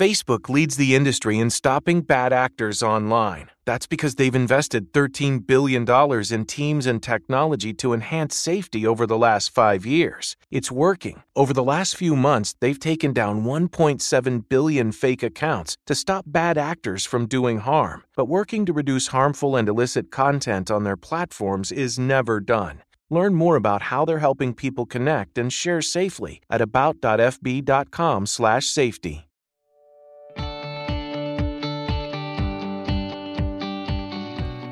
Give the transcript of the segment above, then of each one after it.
Facebook leads the industry in stopping bad actors online. That's because they've invested $13 billion in teams and technology to enhance safety over the last five years. It's working. Over the last few months, they've taken down 1.7 billion fake accounts to stop bad actors from doing harm. But working to reduce harmful and illicit content on their platforms is never done. Learn more about how they're helping people connect and share safely at about.fb.com/safety.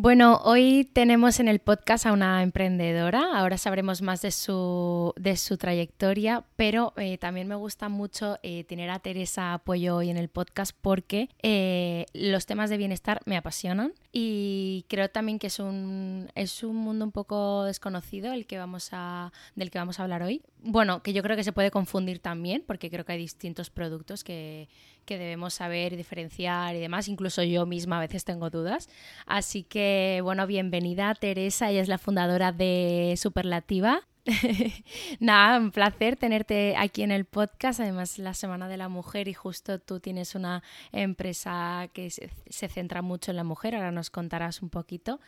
Bueno, hoy tenemos en el podcast a una emprendedora, ahora sabremos más de su, de su trayectoria, pero eh, también me gusta mucho eh, tener a Teresa Apoyo hoy en el podcast porque eh, los temas de bienestar me apasionan y creo también que es un, es un mundo un poco desconocido el que vamos a, del que vamos a hablar hoy. Bueno, que yo creo que se puede confundir también porque creo que hay distintos productos que, que debemos saber diferenciar y demás. Incluso yo misma a veces tengo dudas. Así que, bueno, bienvenida Teresa, ella es la fundadora de Superlativa. Nada, un placer tenerte aquí en el podcast. Además, la Semana de la Mujer y justo tú tienes una empresa que se, centra mucho en la mujer. Ahora nos contarás un poquito.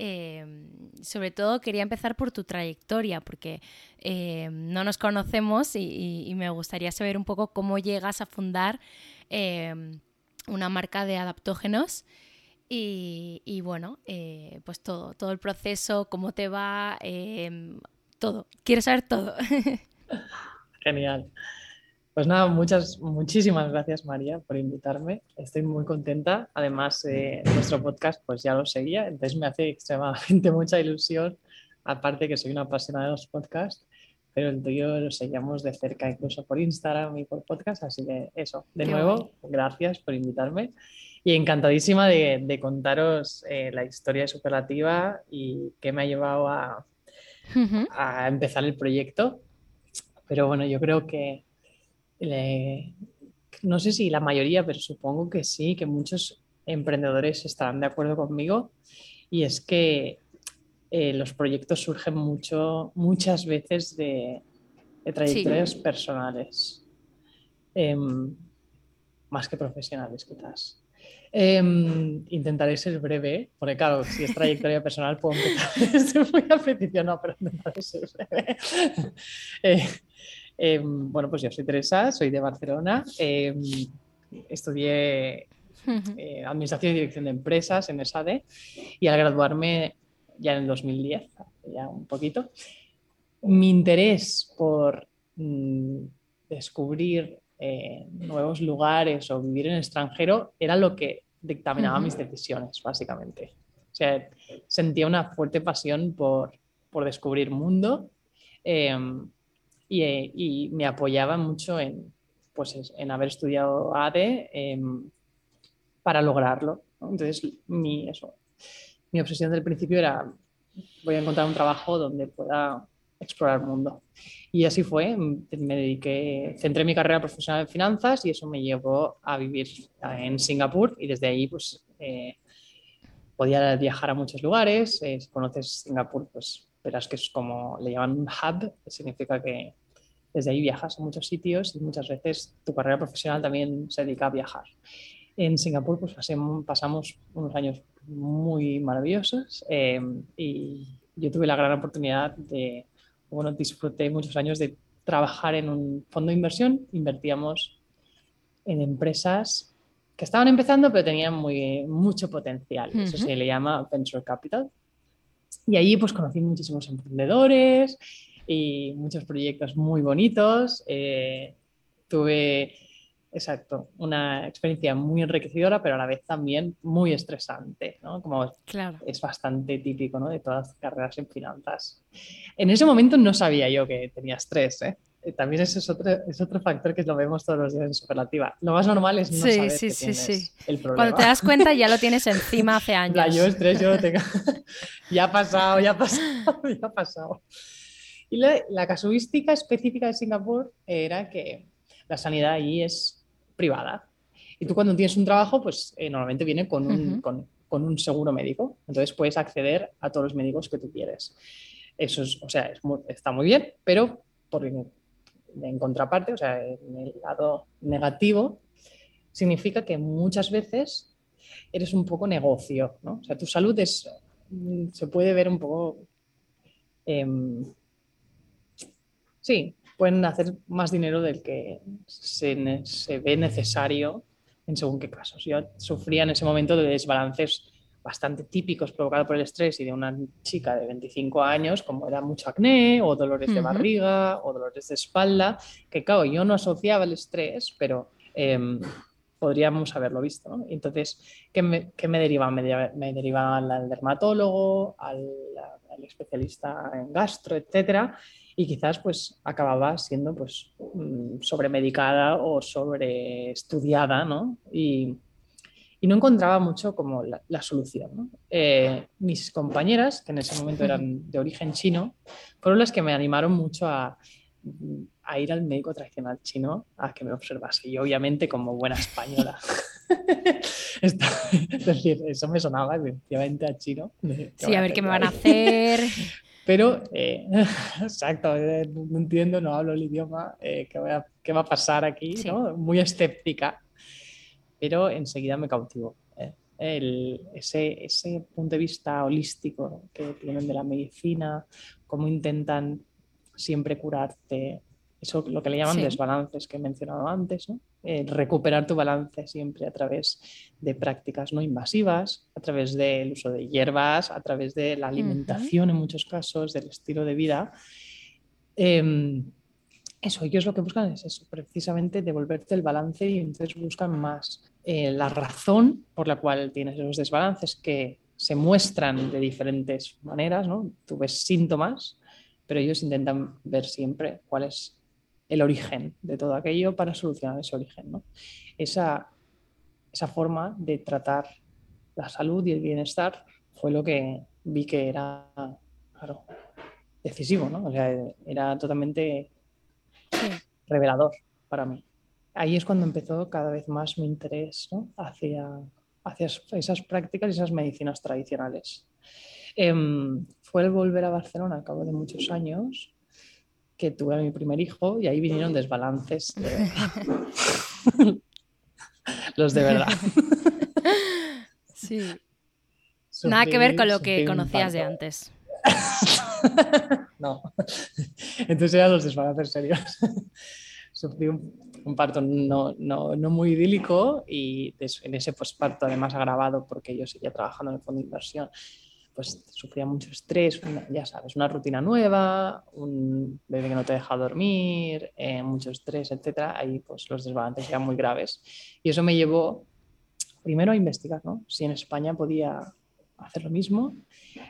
Eh, sobre todo quería empezar por tu trayectoria, porque eh, no nos conocemos y, me gustaría saber un poco cómo llegas a fundar Em, una marca de adaptógenos. Y, bueno, eh, pues todo, todo el proceso, cómo te va, em, todo. Quiero saber todo. Genial. Pues nada, muchas, muchísimas gracias María por invitarme. Estoy muy contenta. Además, eh, nuestro podcast pues ya lo seguía, entonces me hace extremadamente mucha ilusión. Aparte que soy una apasionada de los podcasts pero el tuyo lo seguíamos de cerca, incluso por Instagram y por podcast, así que eso, de nuevo, gracias por invitarme y encantadísima de, contaros eh, la historia de Superlativa y qué me ha llevado a, a empezar el proyecto. Pero bueno, yo creo que no sé si la mayoría, pero supongo que sí, que muchos emprendedores estarán de acuerdo conmigo. Y es que eh, los proyectos surgen mucho, muchas veces de, trayectorias personales, em, más que profesionales quizás. Em, intentaré ser breve, porque claro, si es trayectoria personal puedo empezar desde muy a principio, no, pero intentaré ser breve. Eh, em, bueno, pues yo soy Teresa, soy de Barcelona, estudié eh, Administración y Dirección de Empresas en ESADE y al graduarme ya en el 2010, ya un poquito, mi interés por mm, descubrir eh, nuevos lugares o vivir en el extranjero era lo que dictaminaba mis decisiones, básicamente. O sea, sentía una fuerte pasión por, por descubrir mundo em, y, me apoyaba mucho en, pues, en haber estudiado ADE em, para lograrlo. Entonces, mi, eso, mi obsesión del principio era, voy a encontrar un trabajo donde pueda explorar el mundo. Y así fue, me dediqué, centré mi carrera profesional en finanzas y eso me llevó a vivir en Singapur y desde ahí pues eh, podía viajar a muchos lugares. Eh, si conoces Singapur, pues verás que es como le llaman hub, significa que desde ahí viajas a muchos sitios y muchas veces tu carrera profesional también se dedica a viajar. En Singapur pues pasamos unos años muy maravillosos eh, y yo tuve la gran oportunidad de bueno, disfruté muchos años de trabajar en un fondo de inversión. Invertíamos en empresas que estaban empezando, pero tenían muy, mucho potencial. Eso se le llama venture capital. Y allí pues conocí muchísimos emprendedores y muchos proyectos muy bonitos. Eh, tuve Exacto, una experiencia muy enriquecedora, pero a la vez también muy estresante, ¿no? Como claro. es bastante típico, ¿no? De todas las carreras en finanzas. En ese momento no sabía yo que tenía estrés, ¿eh? eh también ese es otro, es otro factor que lo vemos todos los días en superlativa. Lo más normal es no saber que tienes el problema. Cuando te das cuenta ya lo tienes encima hace años. La yo estrés yo lo tengo. ya ha pasado, ya ha pasado, ya ha pasado. Y la, la casuística específica de Singapur era que la sanidad allí es privada. Y tú cuando tienes un trabajo, pues eh, normalmente viene con un, con, con un, seguro médico. Entonces puedes acceder a todos los médicos que tú quieres. Eso es, o sea, está muy bien, pero por, en contraparte, o sea, en el lado negativo, significa que muchas veces eres un poco negocio, ¿no? O sea, tu salud es, mm, se puede ver un poco... Eh, sí, pueden hacer más dinero del que se, ve necesario en según qué casos. Yo sufría en ese momento de desbalances bastante típicos provocados por el estrés y de una chica de 25 años, como era mucho acné o dolores de barriga o dolores de espalda, que claro, yo no asociaba el estrés, pero em, podríamos haberlo visto. Entonces, ¿qué me, qué me deriva? Me, derivaban al dermatólogo, al, al, especialista en gastro, etcétera, y quizás pues acababa siendo pues mm, sobremedicada o sobreestudiada, ¿no? Y, y no encontraba mucho como la, solución. Eh, mis compañeras, que en ese momento eran de origen chino, fueron las que me animaron mucho a, a ir al médico tradicional chino a que me observase. Y obviamente como buena española. es decir, eso me sonaba efectivamente a chino. Sí, a ver qué me van a hacer. Pero, eh, exacto, eh, no entiendo, no hablo el idioma, eh, ¿qué, va a pasar aquí? Muy escéptica, pero enseguida me cautivó. ese, ese punto de vista holístico que tienen de la medicina, cómo intentan siempre curarte, eso lo que le llaman desbalances que he mencionado antes, ¿no? Eh, recuperar tu balance siempre a través de prácticas no invasivas, a través del uso de hierbas, a través de la alimentación en muchos casos, del estilo de vida. Em, eso, ellos lo que buscan es eso, precisamente devolverte el balance y entonces buscan más eh, la razón por la cual tienes esos desbalances que se muestran de diferentes maneras, ¿no? Tú ves síntomas, pero ellos intentan ver siempre cuál es el origen de todo aquello para solucionar ese origen. ¿no? Esa, esa forma de tratar la salud y el bienestar fue lo que vi que era claro, decisivo, ¿no? O sea, era totalmente revelador para mí. Ahí es cuando empezó cada vez más mi interés hacia, hacia esas prácticas y esas medicinas tradicionales. Em, fue el volver a Barcelona al cabo de muchos años que tuve a mi primer hijo y ahí vinieron desbalances. Los de verdad. Sí. Nada que ver con lo que conocías de antes. no. Entonces eran los desbalances serios. Sufrí un, parto no, no, no, muy idílico y en ese parto además agravado porque yo seguía trabajando en el fondo de inversión pues sufría mucho estrés, ya sabes, una rutina nueva, un bebé que no te deja dormir, eh, mucho estrés, etcétera, ahí pues los desbalances eran muy graves. Y eso me llevó primero a investigar, ¿no? Si en España podía hacer lo mismo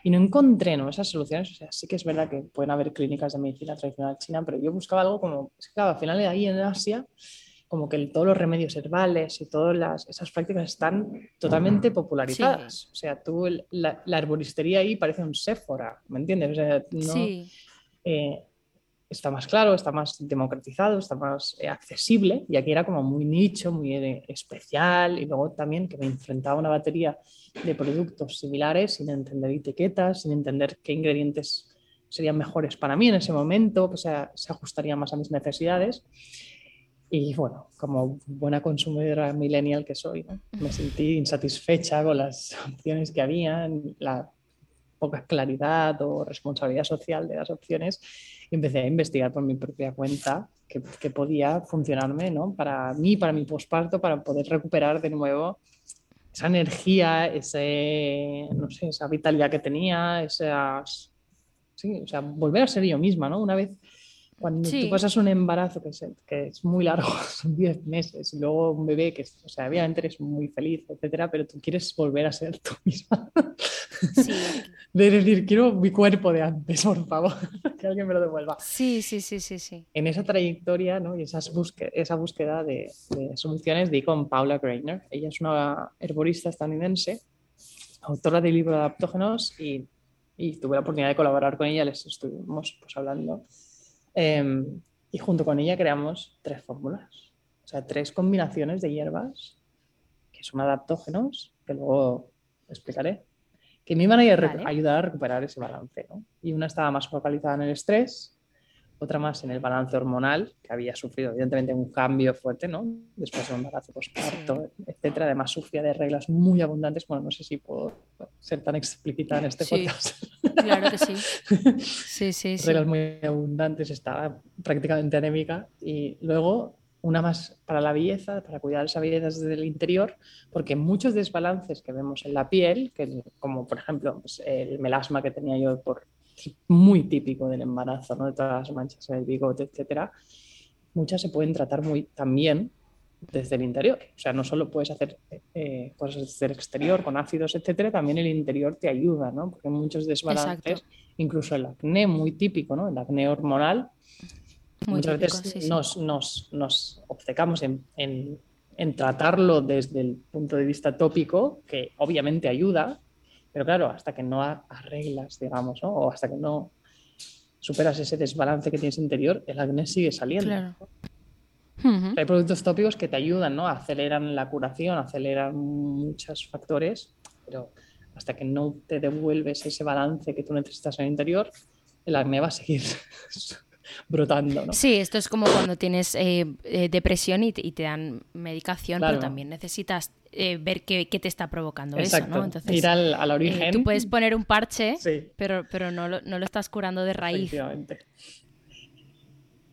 y no encontré ¿no? esas soluciones. O sea, sí que es verdad que pueden haber clínicas de medicina tradicional china, pero yo buscaba algo como, es que claro, al final de ahí en Asia como que todos los remedios herbales y todas las, esas prácticas están totalmente popularizadas. O sea, tú, la, la, herboristería ahí parece un Sephora, ¿me entiendes? O sea, sí. Eh, está más claro, está más democratizado, está más eh, accesible y aquí era como muy nicho, muy eh, especial y luego también que me enfrentaba a una batería de productos similares sin entender etiquetas, sin entender qué ingredientes serían mejores para mí en ese momento, sea, se ajustarían más a mis necesidades. Y bueno, como buena consumidora millennial que soy, me sentí insatisfecha con las opciones que había, la poca claridad o responsabilidad social de las opciones y empecé a investigar por mi propia cuenta qué, podía funcionarme ¿no? para mí, para mi posparto, para poder recuperar de nuevo esa energía, ese, no sé, esa vitalidad que tenía, esas, sí, o sea, volver a ser yo misma, ¿no? Una vez cuando tú pasas un embarazo que es, que es muy largo, son 10 meses, y luego un bebé que, o sea, obviamente eres muy feliz, etcétera, pero tú quieres volver a ser tú misma. Sí. De decir, quiero mi cuerpo de antes, por favor, que alguien me lo devuelva. Sí, sí, sí, sí. sí. En esa trayectoria ¿no? y esas búsqueda, esa búsqueda de, de soluciones di con Paula Greiner. Ella es una herborista estadounidense, autora del libro de adaptógenos, y, y tuve la oportunidad de colaborar con ella, les estuvimos pues, hablando Em, y junto con ella creamos tres fórmulas, o sea, tres combinaciones de hierbas que son adaptógenos, que luego explicaré, que me iban a ayudar a recuperar ese balance. ¿no? Y una estaba más focalizada en el estrés otra más en el balance hormonal, que había sufrido evidentemente un cambio fuerte, ¿no? Después de un embarazo postparto, etcétera. Además sufría de reglas muy abundantes. Bueno, no sé si puedo ser tan explícita en este sí, podcast. Claro que sí. Sí, sí, sí. Reglas muy abundantes, estaba prácticamente anémica. Y luego una más para la belleza, para cuidar esa belleza desde el interior, porque muchos desbalances que vemos en la piel, que, como por ejemplo pues, el melasma que tenía yo por muy típico del embarazo, ¿no? de todas las manchas en el bigote, etcétera, muchas se pueden tratar muy también desde el interior. O sea, no solo puedes hacer eh, cosas desde el exterior con ácidos, etcétera, también el interior te ayuda, ¿no? Porque muchos desbalances, incluso el acné muy típico, ¿no? El acné hormonal, muchas veces nos, nos, nos, obcecamos en, en, en tratarlo desde el punto de vista tópico, que obviamente ayuda, pero claro, hasta que no arreglas, digamos, o hasta que no superas ese desbalance que tienes interior, el acné sigue saliendo. Hay productos tópicos que te ayudan, ¿no? Aceleran la curación, aceleran muchos factores, pero hasta que no te devuelves ese balance que tú necesitas en el interior, el acné va a seguir brotando. ¿no? Sí, esto es como cuando tienes eh, eh, depresión y te, dan medicación, pero también necesitas eh, ver qué, te está provocando eso, ¿no? Entonces, Ir al, origen. tú puedes poner un parche, pero, pero no, lo, no lo estás curando de raíz.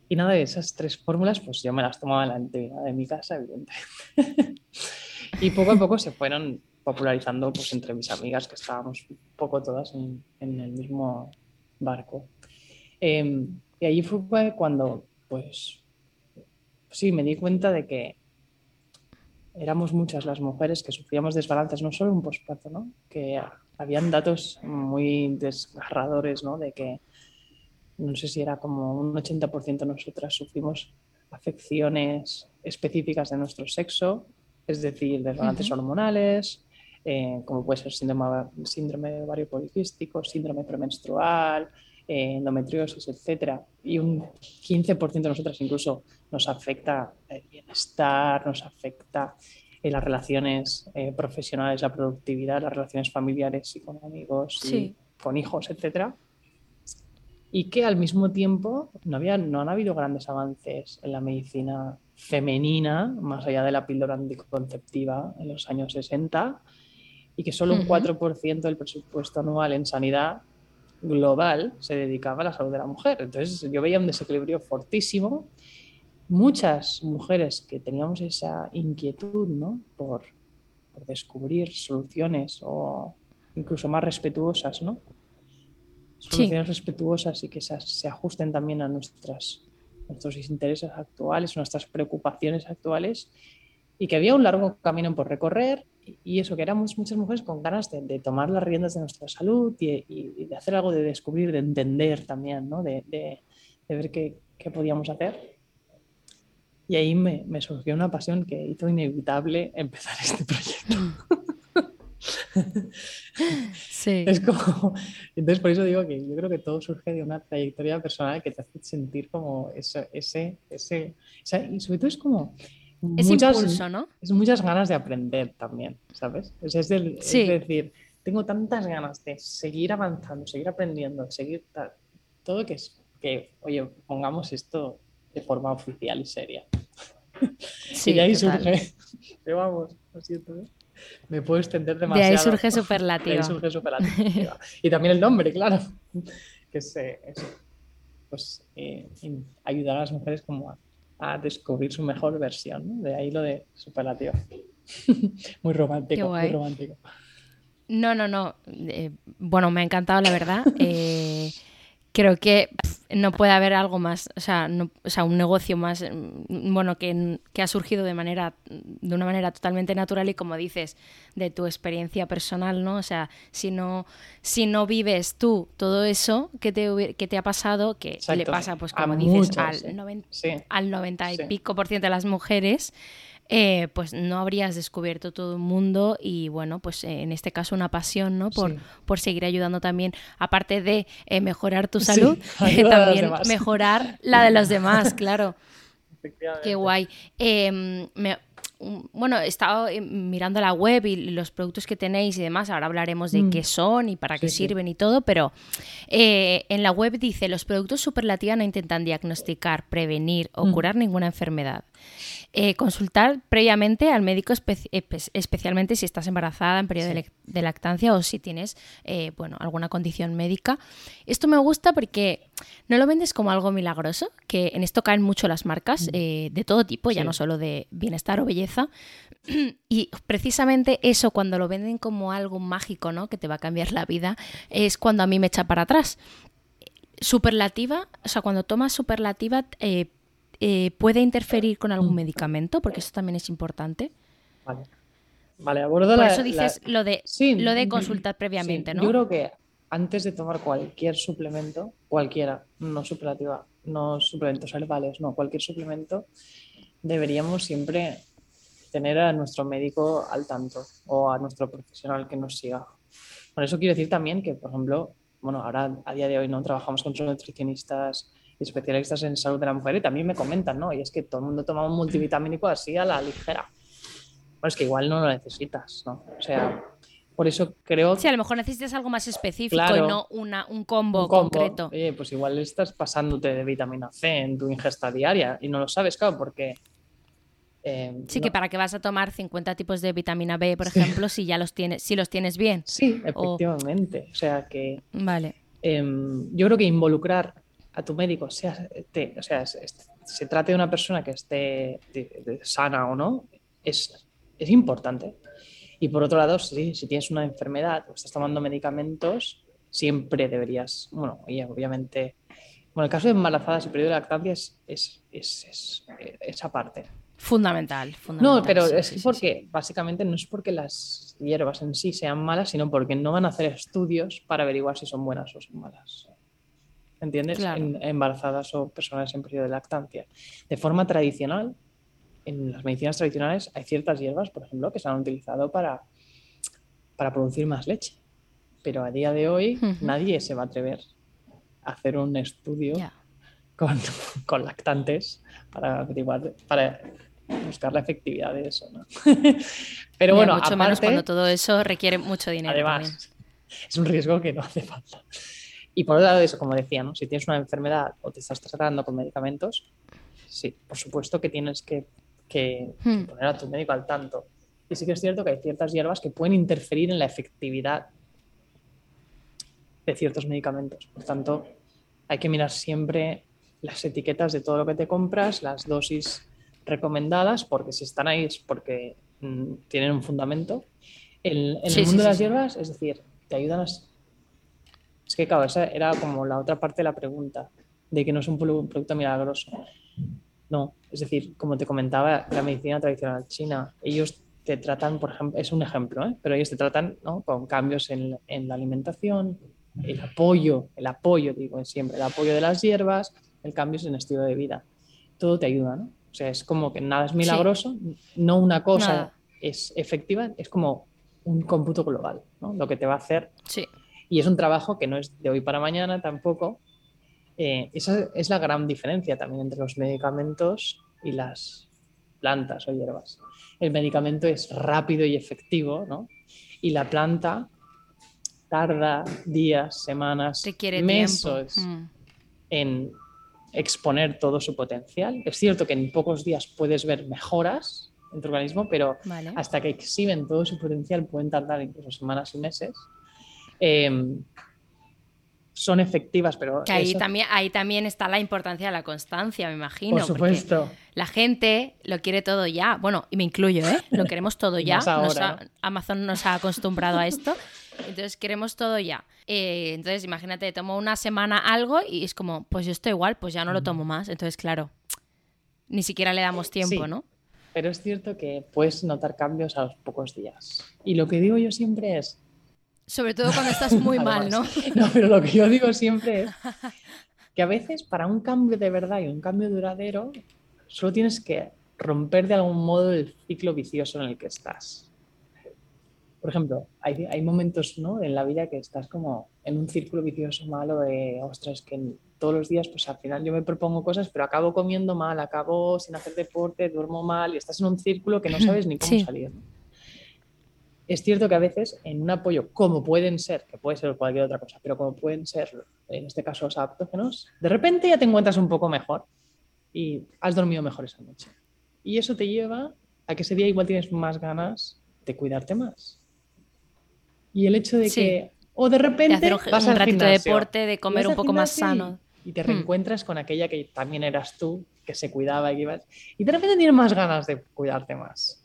Y nada, de esas tres fórmulas, pues yo me las tomaba en la intimidad de mi casa, evidentemente. y poco a poco se fueron popularizando pues, entre mis amigas, que estábamos un poco todas en, en el mismo barco. Eh, y allí fue cuando, pues, sí, me di cuenta de que éramos muchas las mujeres que sufríamos desbalances, no solo un posparto, ¿no? Que habían datos muy desgarradores, ¿no? De que, no sé si era como un 80% de nosotras sufrimos afecciones específicas de nuestro sexo, es decir, desbalances hormonales, eh, como puede ser síndrome, síndrome de ovario poliquístico, síndrome premenstrual, eh, endometriosis, etcétera, y un 15% de nosotras incluso nos afecta el bienestar, nos afecta en las relaciones eh, profesionales, la productividad, las relaciones familiares y con amigos, y con hijos, etcétera. Y que al mismo tiempo no, había, no han habido grandes avances en la medicina femenina, más allá de la píldora anticonceptiva en los años 60, y que solo un 4% del presupuesto anual en sanidad global se dedicaba a la salud de la mujer. Entonces yo veía un desequilibrio fortísimo. Muchas mujeres que teníamos esa inquietud ¿no? por, descubrir soluciones o incluso más respetuosas, ¿no? Soluciones respetuosas y que se ajusten también a nuestras, nuestros intereses actuales, nuestras preocupaciones actuales y que había un largo camino por recorrer y eso, que éramos muchas mujeres con ganas de, tomar las riendas de nuestra salud y, de hacer algo, de descubrir, de entender también, ¿no? de, de, ver qué, qué, podíamos hacer. Y ahí me, me, surgió una pasión que hizo inevitable empezar este proyecto. Sí. Es como, entonces por eso digo que yo creo que todo surge de una trayectoria personal que te hace sentir como ese, ese, ese, y sobre todo es como es muchas, impulso, ¿no? Es muchas ganas de aprender también, ¿sabes? Es, es, decir, tengo tantas ganas de seguir avanzando, seguir aprendiendo, seguir todo que es que, oye, pongamos esto de forma oficial y seria. Sí, y de ahí surge, pero vamos, lo siento, ¿eh? me puedo extender demasiado. De ahí surge superlativa. De ahí surge superlativa. y también el nombre, claro, que es, eh, pues, eh, ayudar a las mujeres como a a descubrir su mejor versión. De ahí lo de superlativo. muy romántico, muy romántico. No, no, no. Eh, bueno, me ha encantado, la verdad. Eh, creo que no puede haber algo más, o sea, o sea un negocio más, mm, bueno, que, que, ha surgido de manera, de una manera totalmente natural y como dices, de tu experiencia personal, ¿no? O sea, si no, si no vives tú todo eso que te, que te ha pasado, que le pasa, pues como dices, al, 90, al 90 y pico por ciento de las mujeres, eh, pues no habrías descubierto todo el mundo y bueno, pues eh, en este caso una pasión, ¿no? Por, por seguir ayudando también, aparte de eh, mejorar tu salud, también mejorar la de los demás, claro. Qué guay. Em, bueno, he estado mirando la web y los productos que tenéis y demás. Ahora hablaremos de mm. qué son y para qué sirven y todo, pero en la web dice: los productos superlativa no intentan diagnosticar, prevenir o mm. curar ninguna enfermedad. Eh, consultar previamente al médico, especialmente si estás embarazada en periodo de, lactancia o si tienes eh, bueno, alguna condición médica. Esto me gusta porque no lo vendes como algo milagroso, que en esto caen mucho las marcas mm. eh, de todo tipo, ya no solo de bienestar o belleza. Y precisamente eso, cuando lo venden como algo mágico, ¿no? que te va a cambiar la vida, es cuando a mí me echa para atrás superlativa, o sea, cuando tomas superlativa, eh, puede interferir con algún medicamento, porque eso también es importante. Vale. Vale, abordo Por eso dices lo de lo de consultar previamente, ¿no? Yo creo que antes de tomar cualquier suplemento, cualquiera, no superativa, no suplementos herbales, no, cualquier suplemento, deberíamos siempre tener a nuestro médico al tanto o a nuestro profesional que nos siga. Por eso quiero decir también que, por ejemplo, bueno, ahora a día de hoy no trabajamos con nutricionistas, especialistas en salud de la mujer y también me comentan, ¿no? Y es que todo el mundo toma un multivitamínico así a la ligera. Bueno, es que igual no lo necesitas, ¿no? O sea, por eso creo... Sí, a lo mejor necesitas algo más específico y no una, un, combo concreto. Oye, pues igual estás pasándote de vitamina C en tu ingesta diaria y no lo sabes, claro, porque... Eh, sí, que para qué vas a tomar 50 tipos de vitamina B, por ejemplo, si ya los tienes, si los tienes bien. Sí, efectivamente. O sea que... Vale. Em, yo creo que involucrar a tu médico, sea, o sea, se trate de una persona que esté sana o no, es, es importante. Y por otro lado, si tienes una enfermedad o estás tomando medicamentos, siempre deberías, bueno, y obviamente, bueno, el caso de embarazadas y periodo de lactancia es, es, es, esa parte. Fundamental, fundamental. No, pero es porque, básicamente, no es porque las hierbas en sí sean malas, sino porque no van a hacer estudios para averiguar si son buenas o son malas. ¿Entiendes? En, embarazadas o personas en periodo de lactancia. De forma tradicional, en las medicinas tradicionales hay ciertas hierbas, por ejemplo, que se han utilizado para, para producir más leche. Pero a día de hoy nadie se va a atrever a hacer un estudio con, con, lactantes para averiguar, para buscar la efectividad de eso. ¿no? Pero bueno, mucho menos cuando todo eso requiere mucho dinero. Además, es un riesgo que no hace falta. Y por otro lado, eso, como decía, ¿no? si tienes una enfermedad o te estás tratando con medicamentos, sí, por supuesto que tienes que, hmm. poner a tu médico al tanto. Y sí que es cierto que hay ciertas hierbas que pueden interferir en la efectividad de ciertos medicamentos. Por tanto, hay que mirar siempre las etiquetas de todo lo que te compras, las dosis recomendadas, porque si están ahí es porque mm, tienen un fundamento. En, el mundo de las hierbas, es decir, te ayudan a... Es que, claro, esa era como la otra parte de la pregunta, de que no es un producto milagroso. No, es decir, como te comentaba, la medicina tradicional china, ellos te tratan, por ejemplo, es un ejemplo, ¿eh? pero ellos te tratan con cambios en, en, la alimentación, el apoyo, el apoyo, digo siempre, el apoyo de las hierbas, el cambio en estilo de vida. Todo te ayuda, ¿no? O sea, es como que nada es milagroso, no una cosa es efectiva, es como un cómputo global, ¿no? Lo que te va a hacer. Sí. Y es un trabajo que no es de hoy para mañana tampoco. Eh, esa es la gran diferencia también entre los medicamentos y las plantas o hierbas. El medicamento es rápido y efectivo, ¿no? Y la planta tarda días, semanas, meses mm. en exponer todo su potencial. Es cierto que en pocos días puedes ver mejoras en tu organismo, pero hasta que exhiben todo su potencial pueden tardar incluso semanas y meses. Em, son efectivas, pero... ahí, también, ahí también está la importancia de la constancia, me imagino. Por supuesto. La gente lo quiere todo ya. Bueno, y me incluyo, ¿eh? Lo queremos todo ya. Amazon nos ha acostumbrado a esto. Entonces queremos todo ya. Eh, entonces imagínate, tomo una semana algo y es como, pues yo estoy igual, pues ya no lo tomo más. Entonces, claro, ni siquiera le damos tiempo, ¿no? Pero es cierto que puedes notar cambios a los pocos días. Y lo que digo yo siempre es... Sobre todo cuando estás muy mal, ¿no? no, pero lo que yo digo siempre es que a veces para un cambio de verdad y un cambio duradero, solo tienes que romper de algún modo el ciclo vicioso en el que estás por ejemplo, hay, hay momentos ¿no? en la vida que estás como en un círculo vicioso malo de, ostras, que todos los días, pues al final yo me propongo cosas, pero acabo comiendo mal, acabo sin hacer deporte, duermo mal y estás en un círculo que no sabes ni cómo salir. Es cierto que a veces en un apoyo, como pueden ser, que puede ser cualquier otra cosa, pero como pueden ser, en este caso los adaptógenos, de repente ya te encuentras un poco mejor y has dormido mejor esa noche. Y eso te lleva a que ese día igual tienes más ganas de cuidarte más. Y el hecho de que, o de repente, de hacer un, ratito de deporte, de comer un poco más sano. Y, te hmm. reencuentras con aquella que también eras tú, que se cuidaba y ibas. Y de repente tienes más ganas de cuidarte más.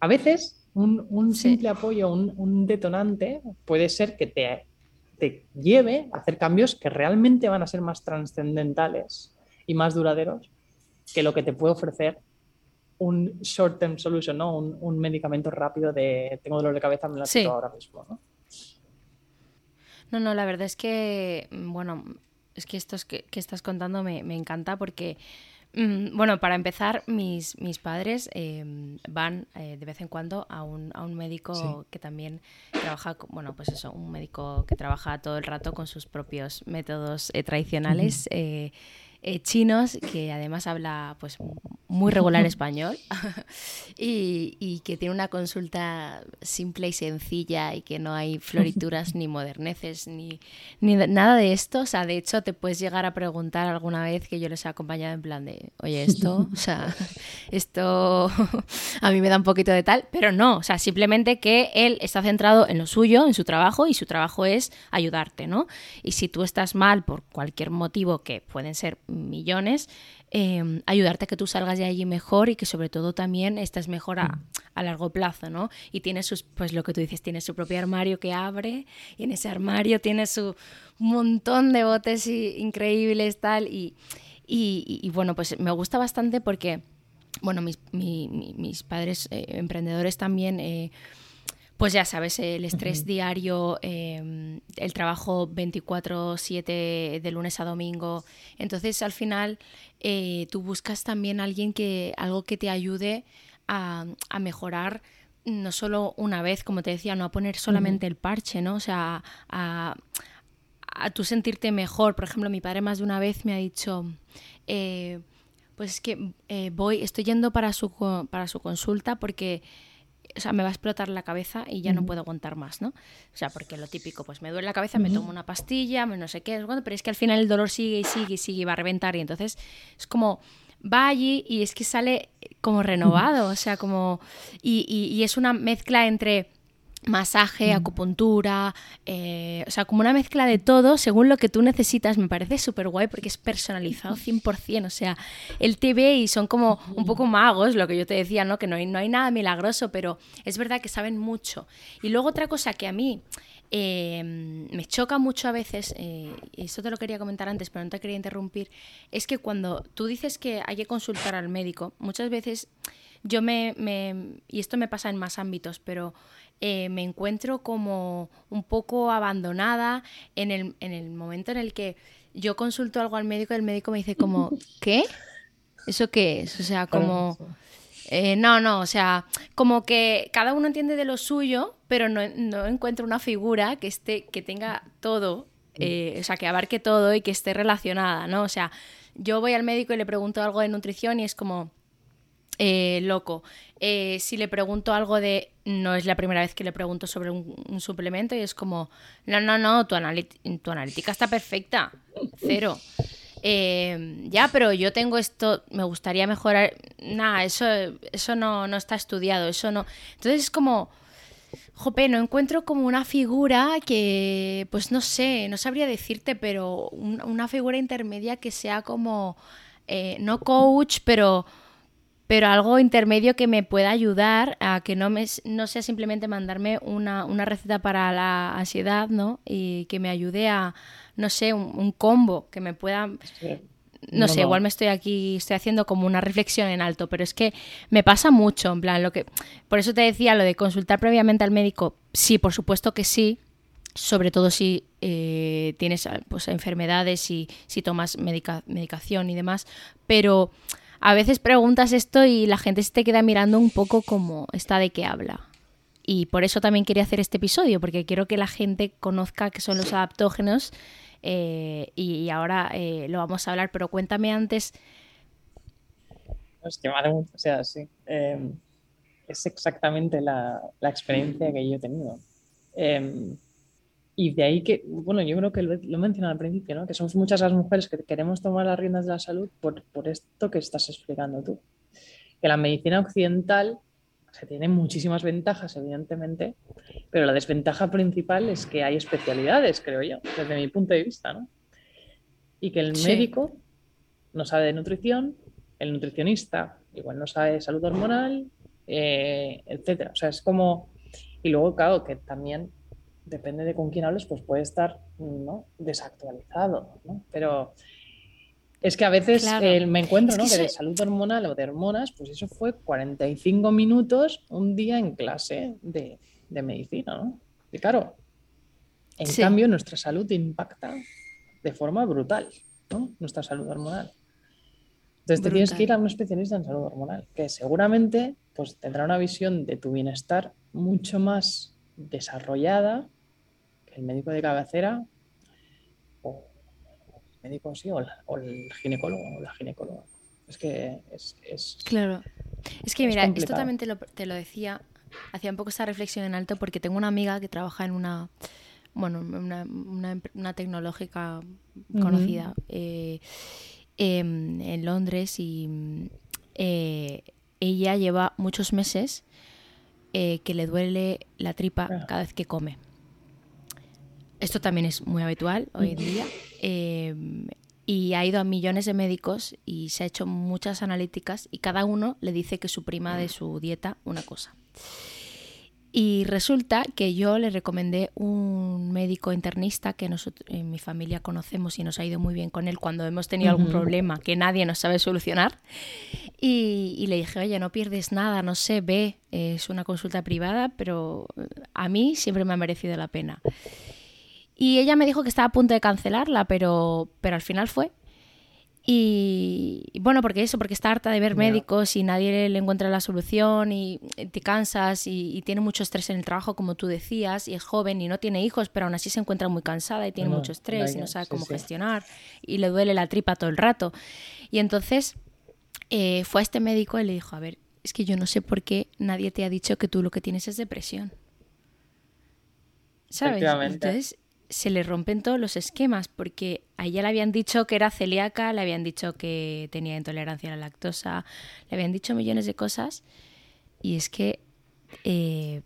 A veces, un, simple apoyo, un, un, detonante, puede ser que te, te lleve a hacer cambios que realmente van a ser más trascendentales y más duraderos que lo que te puede ofrecer un short-term solution, ¿no? Un, medicamento rápido de tengo dolor de cabeza, me lo sí. ahora mismo, ¿no? No, no, la verdad es que, mm, bueno, es que esto que, que estás contando me, encanta porque, bueno, para empezar, mis, mis padres em, van eh, de vez en cuando a un, a un médico que también trabaja, bueno, pues eso, un médico que trabaja todo el rato con sus propios métodos eh, tradicionales. Eh, chinos, que además habla pues muy regular español y, que tiene una consulta simple y sencilla y que no hay florituras ni moderneces ni, ni nada de esto. O sea, de hecho te puedes llegar a preguntar alguna vez que yo les he acompañado en plan de, oye, esto, o sea, esto a mí me da un poquito de tal, pero no, o sea, simplemente que él está centrado en lo suyo, en su trabajo y su trabajo es ayudarte, ¿no? Y si tú estás mal por cualquier motivo que pueden ser millones, em, ayudarte a que tú salgas de allí mejor y que sobre todo también estés mejor a, largo plazo, ¿no? Y tienes sus, pues lo que tú dices, tiene su propio armario que abre y en ese armario tiene su montón de botes increíbles, tal, y, y, bueno, pues me gusta bastante porque, bueno, mis, mis padres eh, emprendedores también... Eh, pues ya sabes, el estrés diario, em, el trabajo 24/7 de lunes a domingo. Entonces al final eh, tú buscas también alguien que, algo que te ayude a, mejorar no solo una vez, como te decía, no a poner solamente el parche, ¿no? O sea, a, a tú sentirte mejor. Por ejemplo, mi padre más de una vez me ha dicho, eh, pues es que eh, voy, estoy yendo para su, para su consulta porque o sea, me va a explotar la cabeza y ya no puedo aguantar más, ¿no? O sea, porque lo típico, pues me duele la cabeza, me tomo una pastilla, me no sé qué, pero es que al final el dolor sigue y sigue y sigue y va a reventar y entonces es como va allí y es que sale como renovado, o sea, como... y es una mezcla entre masaje, acupuntura, eh, o sea, como una mezcla de todo según lo que tú necesitas. Me parece súper guay porque es personalizado 100%, o sea, él te ve y son como un poco magos, lo que yo te decía, ¿no? Que no hay, no hay nada milagroso, pero es verdad que saben mucho. Y luego otra cosa que a mí... Eh, me choca mucho a veces, eh, y eso te lo quería comentar antes, pero no te quería interrumpir, es que cuando tú dices que hay que consultar al médico, muchas veces yo me, me, y esto me pasa en más ámbitos, pero eh, me encuentro como un poco abandonada en el, en el momento en el que yo consulto algo al médico y el médico me dice como, ¿qué? ¿Eso qué es? O sea, como... Eh, no, no, o sea, como que cada uno entiende de lo suyo, pero no, no encuentro una figura que esté, que tenga todo, eh, o sea, que abarque todo y que esté relacionada, ¿no? O sea, yo voy al médico y le pregunto algo de nutrición y es como, eh, loco. Eh, si le pregunto algo de, no es la primera vez que le pregunto sobre un, suplemento y es como, no, no, no, tu, analítica está perfecta, cero. Eh, ya, pero yo tengo esto, me gustaría mejorar. Nada, eso, eso no, no está estudiado, eso no. Entonces es como, jope, no encuentro como una figura que, pues no sé, no sabría decirte, pero una figura intermedia que sea como, no coach, pero pero algo intermedio que me pueda ayudar a que no, me, no sea simplemente mandarme una, receta para la ansiedad, ¿no? Y que me ayude a, no sé, un, combo, que me pueda... No, sé, igual me estoy aquí, estoy haciendo como una reflexión en alto, pero es que me pasa mucho, en plan, lo que... Por eso te decía lo de consultar previamente al médico, sí, por supuesto que sí, sobre todo si eh, tienes pues, enfermedades y si tomas medicación y demás, pero a veces preguntas esto y la gente se te queda mirando un poco como está de qué habla. Y por eso también quería hacer este episodio, porque quiero que la gente conozca qué son los adaptógenos eh, y, ahora eh, lo vamos a hablar, pero cuéntame antes. Es que o sea, sí. Em, es exactamente la, experiencia que yo he tenido. Y de ahí que, bueno, yo creo que lo, he mencionado al principio, ¿no? que somos muchas las mujeres que queremos tomar las riendas de la salud por, por esto que estás explicando tú. Que la medicina occidental se tiene muchísimas ventajas, evidentemente, pero la desventaja principal es que hay especialidades, creo yo, desde mi punto de vista, ¿no? Y que el médico no sabe de nutrición, el nutricionista igual no sabe de salud hormonal, eh, etcétera. O sea, es como. Y luego, claro, que también depende de con quién hables, pues puede estar ¿no? desactualizado, ¿no? Pero es que a veces me encuentro, ¿no? Que, de salud hormonal o de hormonas, pues eso fue 45 minutos un día en clase de, medicina, ¿no? Y claro, en cambio nuestra salud impacta de forma brutal, ¿no? Nuestra salud hormonal. Entonces te tienes que ir a un especialista en salud hormonal, que seguramente pues, tendrá una visión de tu bienestar mucho más desarrollada el médico de cabecera o el médico sí, o, el ginecólogo o la ginecóloga. Es que es... claro. Es que mira, esto también te lo, decía, hacía un poco esta reflexión en alto porque tengo una amiga que trabaja en una, bueno, una, tecnológica conocida eh, em, en Londres y eh, ella lleva muchos meses eh, que le duele la tripa ah. cada vez que come. Esto también es muy habitual hoy en día. Em, y ha ido a millones de médicos y se ha hecho muchas analíticas y cada uno le dice que suprima de su dieta una cosa. Y resulta que yo le recomendé un médico internista que nosotros, en mi familia conocemos y nos ha ido muy bien con él cuando hemos tenido algún problema que nadie nos sabe solucionar. Y, y, le dije, oye, no pierdes nada, no sé, ve, es una consulta privada, pero a mí siempre me ha merecido la pena. Y ella me dijo que estaba a punto de cancelarla, pero, pero al final fue. Y bueno, porque eso, porque está harta de ver médicos y nadie le encuentra la solución y te cansas y, tiene mucho estrés en el trabajo, como tú decías, y es joven y no tiene hijos, pero aún así se encuentra muy cansada y tiene mucho estrés y no sabe cómo gestionar y le duele la tripa todo el rato. Y entonces eh, fue a este médico y le dijo, a ver, es que yo no sé por qué nadie te ha dicho que tú lo que tienes es depresión. ¿Sabes? Entonces se le rompen todos los esquemas, porque a ella le habían dicho que era celíaca, le habían dicho que tenía intolerancia a la lactosa, le habían dicho millones de cosas, y es que eh,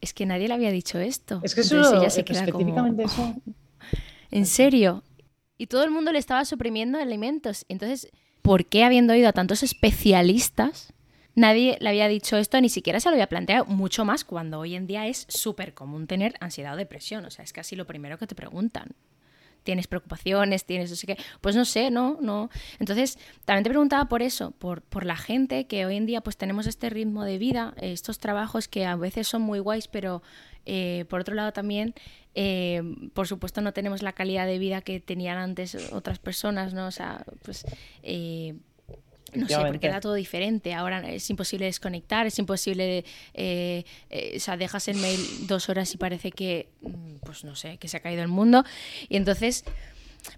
es que nadie le había dicho esto. Es que eso ella se queda específicamente eso. En serio. Y todo el mundo le estaba suprimiendo alimentos. Entonces, ¿por qué habiendo ido a tantos especialistas Nadie le había dicho esto, ni siquiera se lo había planteado, mucho más cuando hoy en día es súper común tener ansiedad o depresión. O sea, es casi lo primero que te preguntan. ¿Tienes preocupaciones? ¿Tienes no sé qué? Pues no sé, no, no. Entonces, también te preguntaba por eso, por, por la gente que hoy en día pues tenemos este ritmo de vida, estos trabajos que a veces son muy guays, pero eh, por otro lado también, eh, por supuesto, no tenemos la calidad de vida que tenían antes otras personas, ¿no? O sea, pues... Eh, no sé, porque era todo diferente. Ahora es imposible desconectar, es imposible, eh, eh, o sea, dejas el mail dos horas y parece que, mm, pues no sé, que se ha caído el mundo. Y entonces,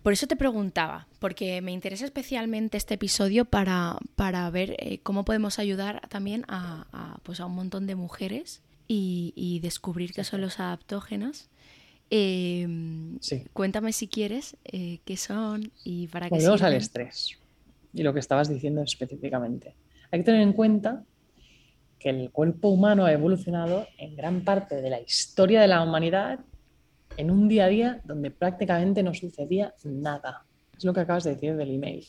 por eso te preguntaba, porque me interesa especialmente este episodio para, para ver eh, cómo podemos ayudar también a, pues a un montón de mujeres y, descubrir qué son los adaptógenos. Em, cuéntame si quieres qué son y para qué. Volvemos al estrés y lo que estabas diciendo específicamente. Hay que tener en cuenta que el cuerpo humano ha evolucionado en gran parte de la historia de la humanidad en un día a día donde prácticamente no sucedía nada. Es lo que acabas de decir del email.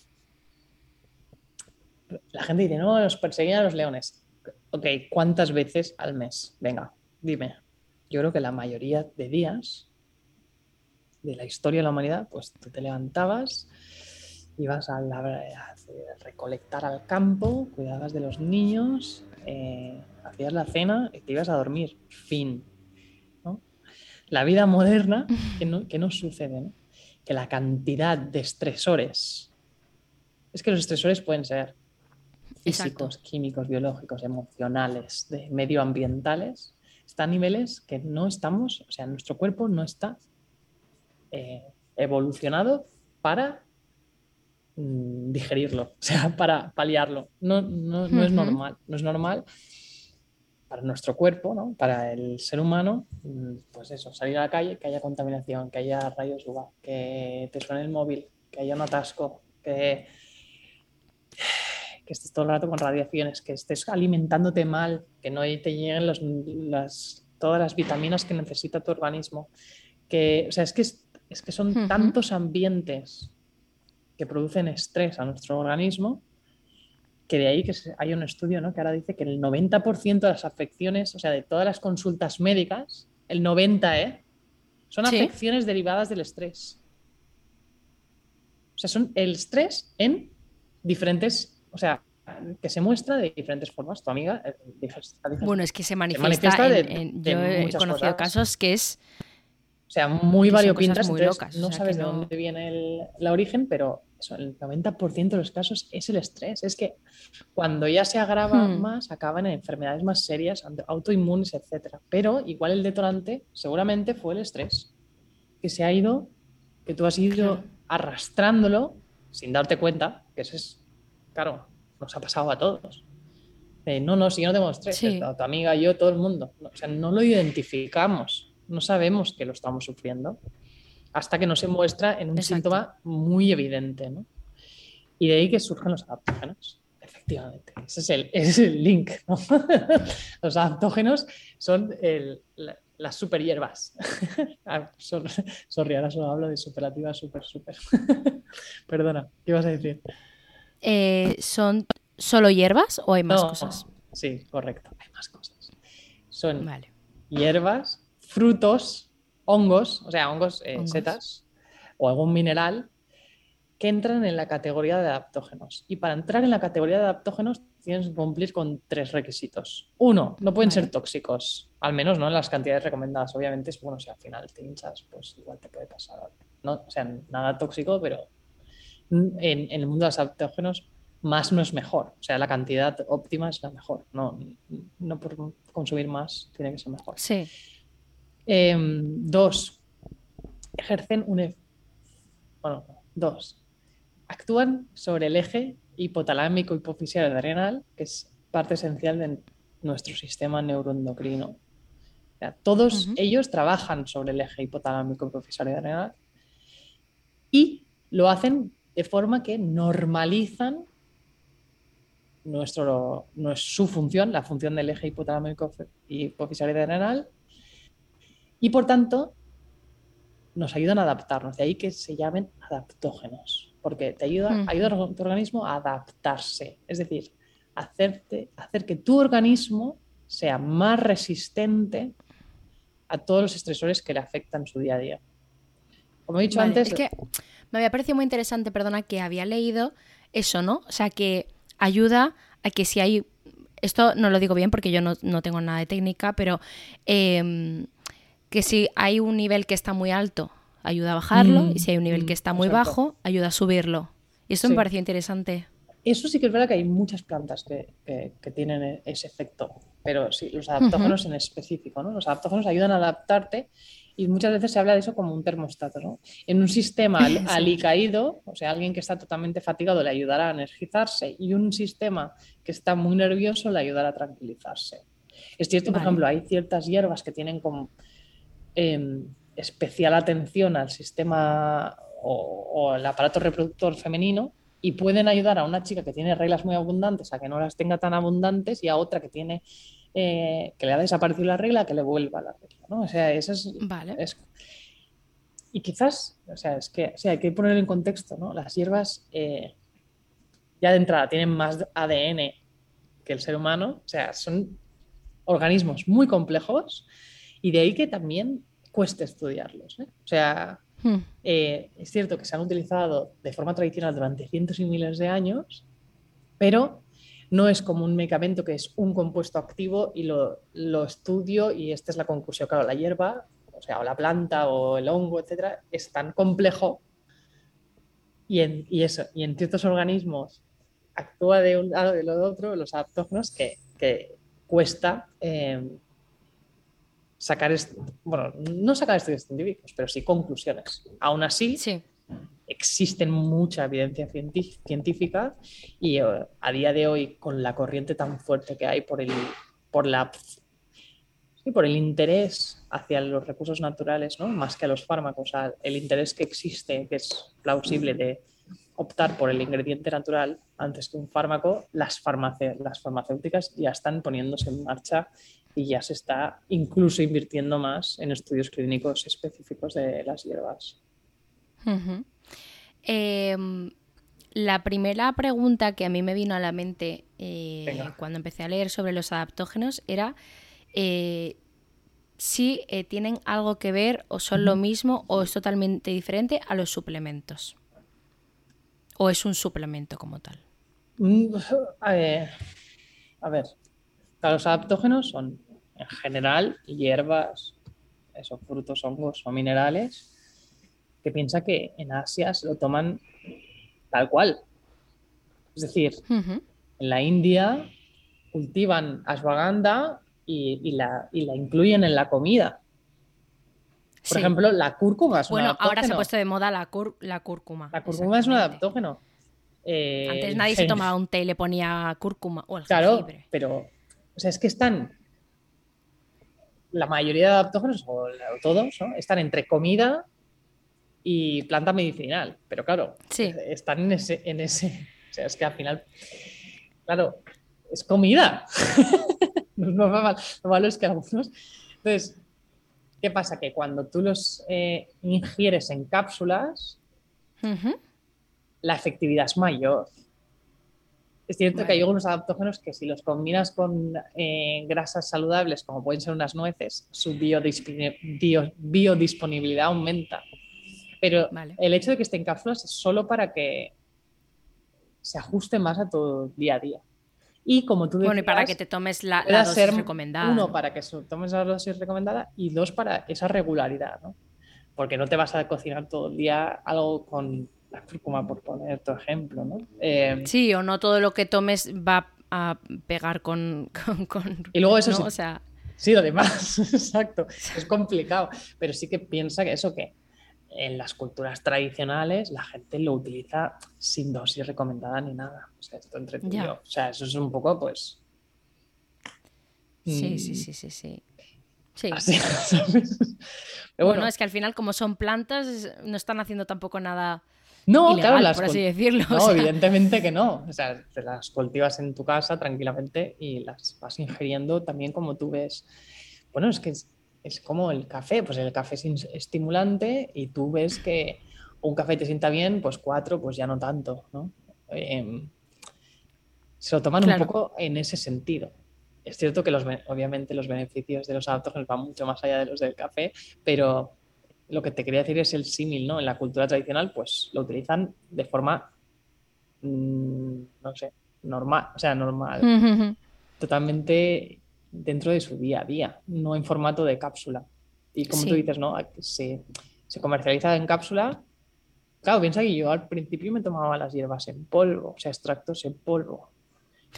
La gente dice, no, los perseguían a los leones. Ok, ¿cuántas veces al mes? Venga, dime. Yo creo que la mayoría de días de la historia de la humanidad, pues tú te levantabas, ibas a, recolectar al campo, cuidabas de los niños, eh, hacías la cena y te ibas a dormir. Fin. La vida moderna, que no, que sucede? Que la cantidad de estresores, es que los estresores pueden ser físicos, químicos, biológicos, emocionales, de medioambientales, están a niveles que no estamos, o sea, nuestro cuerpo no está eh, evolucionado para digerirlo, o sea, para paliarlo. No, no, es normal, no es normal para nuestro cuerpo, ¿no? para el ser humano, mm, pues eso, salir a la calle, que haya contaminación, que haya rayos UVA, que te suene el móvil, que haya un atasco, que, que estés todo el rato con radiaciones, que estés alimentándote mal, que no te lleguen las, todas las vitaminas que necesita tu organismo. Que, o sea, es que, es, que son tantos ambientes que producen estrés a nuestro organismo, que de ahí que hay un estudio ¿no? que ahora dice que el 90% de las afecciones, o sea, de todas las consultas médicas, el 90%, ¿eh? Son afecciones derivadas del estrés. O sea, son el estrés en diferentes, o sea, que se muestra de diferentes formas. Tu amiga. Eh, bueno, es que se manifiesta, en, yo he conocido casos que es o sea, muy variopintas, muy locas, no sabes de dónde viene el, la origen, pero eso, el 90% de los casos es el estrés. Es que cuando ya se agrava hmm. más, acaban en enfermedades más serias, autoinmunes, etc. Pero igual el detonante seguramente fue el estrés, que se ha ido, que tú has ido arrastrándolo sin darte cuenta, que eso es, claro, nos ha pasado a todos. no, no, si yo no tengo estrés, tu amiga, yo, todo el mundo. o sea, no lo identificamos no sabemos que lo estamos sufriendo hasta que no se muestra en un síntoma muy evidente. ¿no? Y de ahí que surgen los adaptógenos. Efectivamente, ese es el, es el link. los adaptógenos son las super hierbas. Ah, sorry, ahora solo hablo de superativas super, super. Perdona, ¿qué ibas a decir? Eh, ¿Son solo hierbas o hay más cosas? Sí, correcto, hay más cosas. Son hierbas frutos, hongos, o sea, hongos, eh, setas o algún mineral que entran en la categoría de adaptógenos. Y para entrar en la categoría de adaptógenos tienes que cumplir con tres requisitos. Uno, no pueden ser tóxicos, al menos no en las cantidades recomendadas. Obviamente, es bueno, si al final te hinchas, pues igual te puede pasar. No, o sea, nada tóxico, pero en, en, el mundo de los adaptógenos más no es mejor. O sea, la cantidad óptima es la mejor. No, no por consumir más tiene que ser mejor. Sí. Em, dos, ejercen un... E-, bueno, dos, actúan sobre el eje hipotalámico hipofisial adrenal, que es parte esencial de nuestro sistema neuroendocrino. todos ellos trabajan sobre el eje hipotalámico profesoral adrenal y lo hacen de forma que normalizan nuestro, su función, la función del eje hipotalámico y adrenal, y por tanto nos ayudan a adaptarnos. De ahí que se llamen adaptógenos, porque te ayuda, ayuda a tu organismo a adaptarse. Es decir, hacerte, hacer que tu organismo sea más resistente a todos los estresores que le afectan su día a día. Como he dicho antes. Es que me había parecido muy interesante, perdona, que había leído eso, ¿no? O sea, que ayuda a que si hay. Esto no lo digo bien porque yo no, tengo nada de técnica, pero em, que si hay un nivel que está muy alto, ayuda a bajarlo, mm, y si hay un nivel que está muy bajo, ayuda a subirlo. Y eso me pareció interesante. Eso sí que es verdad que hay muchas plantas que, tienen e-, ese efecto, pero sí, los adaptógenos en específico, ¿no? Los adaptógenos ayudan a adaptarte y muchas veces se habla de eso como un termostato, ¿no? En un sistema alicaído, o sea, alguien que está totalmente fatigado le ayudará a energizarse y un sistema que está muy nervioso le ayudará a tranquilizarse. Es cierto, por ejemplo, hay ciertas hierbas que tienen como em, especial atención al sistema o, el aparato reproductor femenino y pueden ayudar a una chica que tiene reglas muy abundantes a que no las tenga tan abundantes y a otra que tiene eh, que le ha desaparecido la regla que le vuelva la regla. ¿no? O sea, eso es, vale. Y quizás, o sea, es que hay que poner en contexto, ¿no? Las hierbas eh, ya de entrada tienen más ADN que el ser humano, o sea, son organismos muy complejos y de ahí que también cueste estudiarlos. ¿eh? O sea, hmm. eh, es cierto que se han utilizado de forma tradicional durante cientos y miles de años, pero no es como un medicamento que es un compuesto activo y lo, estudio y esta es la conclusión. Claro, la hierba, o sea, o la planta o el hongo, etcétera, es tan complejo y en, eso, y en ciertos organismos actúa de un lado y de otro, los adaptógenos, que, cuesta eh, sacar, bueno, no sacar estudios científicos, pero sí conclusiones. Aún así, existen mucha evidencia científica y eh, a día de hoy, con la corriente tan fuerte que hay por el, por la, por el interés hacia los recursos naturales, ¿no? más que a los fármacos, el interés que existe, que es plausible de optar por el ingrediente natural antes que un fármaco, las, las farmacéuticas ya están poniéndose en marcha y ya se está incluso invirtiendo más en estudios clínicos específicos de las hierbas. Em, la primera pregunta que a mí me vino a la mente eh, cuando empecé a leer sobre los adaptógenos era eh, si eh, tienen algo que ver o son lo mismo o es totalmente diferente a los suplementos. ¿O es un suplemento como tal? Mm, a ver, los adaptógenos son en general hierbas, esos frutos, hongos o minerales, que piensa que en Asia se lo toman tal cual. Es decir, en la India cultivan ashwagandha y, la, y, la, incluyen en la comida. Por ejemplo, la cúrcuma es bueno, ahora se ha puesto de moda la, la cúrcuma. La cúrcuma es un adaptógeno. Eh, Antes nadie se tomaba un té y le ponía cúrcuma o el Claro, pero o sea, es que están la mayoría de adaptógenos, o, todos, están entre comida y planta medicinal. Pero claro, están en ese, en ese. O sea, es que al final, claro, es comida. no, lo malo es que algunos. Entonces, ¿qué pasa? Que cuando tú los eh, ingieres en cápsulas, la efectividad es mayor. Es cierto que hay algunos adaptógenos que si los combinas con eh, grasas saludables, como pueden ser unas nueces, su biodisponibilidad aumenta. Pero el hecho de que esté en cápsulas es solo para que se ajuste más a tu día a día. Y como tú decías, Bueno, y para que te tomes la, dosis recomendada. Uno, para que tomes la dosis recomendada y dos, para esa regularidad, ¿no? Porque no te vas a cocinar todo el día algo con la cúrcuma, por poner tu ejemplo, ¿no? Eh, sí, o no todo lo que tomes va a pegar con... y luego eso sí, o sea... sí, lo demás, exacto, es complicado, pero sí que piensa que eso que en las culturas tradicionales la gente lo utiliza sin dosis recomendada ni nada, o sea, esto entre o sea, eso es un poco pues... Sí, sí, mm. sí, sí, sí. Sí. así, ¿sabes? Pero bueno, es que al final, como son plantas, no están haciendo tampoco nada no, ilegal, claro, las por así decirlo. No, o sea, evidentemente que no. O sea, te las cultivas en tu casa tranquilamente y las vas ingiriendo también como tú ves. Bueno, es que es, es como el café, pues el café es estimulante y tú ves que un café te sienta bien, pues cuatro, pues ya no tanto, ¿no? Em, se lo toman Claro. un poco en ese sentido. Es cierto que los, obviamente los beneficios de los adaptógenos van mucho más allá de los del café, pero lo que te quería decir es el símil, ¿no? En la cultura tradicional, pues lo utilizan de forma, mm, no sé, normal, o sea, normal, ujú. totalmente dentro de su día a día, no en formato de cápsula. Y como tú Sí. dices, ¿no? Se, se comercializa en cápsula. Claro, piensa que yo al principio me tomaba las hierbas en polvo, o sea, extractos en polvo.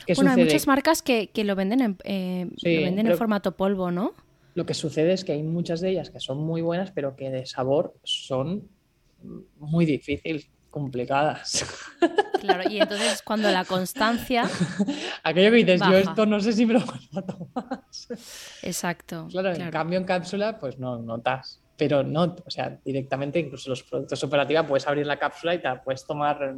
¿Qué Bueno, hay sucede? muchas marcas que, que lo venden en, eh, Sí, lo venden en formato polvo, ¿no? Lo que sucede es que hay muchas de ellas que son muy buenas, pero que de sabor son muy difíciles, complicadas. Claro, y entonces cuando la constancia. Aquello que dices, yo esto no sé si me lo a tomar. Exacto. Claro, en cambio en cápsula, pues no notas. Pero no, o sea, directamente, incluso los productos operativa, puedes abrir la cápsula y te la puedes tomar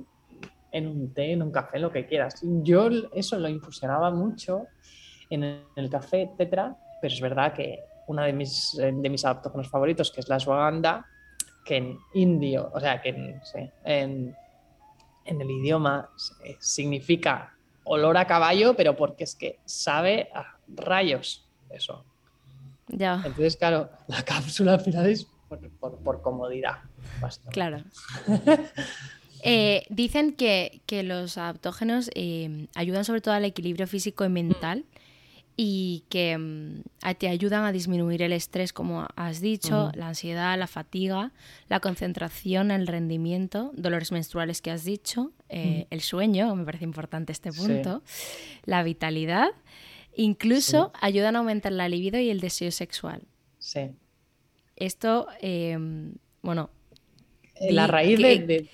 en un té, en un café, lo que quieras. Yo eso lo infusionaba mucho en el, en el café, etcétera, pero es verdad que una de mis, eh, de mis adaptógenos favoritos, que es la ashwagandha, que en indio, o sea, que en, en, en el idioma eh, significa olor a caballo, pero porque es que sabe a rayos eso. Ya, Entonces, claro, la cápsula al final es por, por- por comodidad. claro. Eh, dicen que, que los adaptógenos eh, ayudan sobre todo al equilibrio físico y mental y que mm, te ayudan a disminuir el estrés, como has dicho, la ansiedad, la fatiga, la concentración, el rendimiento, dolores menstruales que has dicho, eh, el sueño, me parece importante este Sí. punto, la vitalidad, incluso ayudan a aumentar la libido y el deseo sexual. Sí. Esto, eh, bueno, Eh, La raíz que- de, de-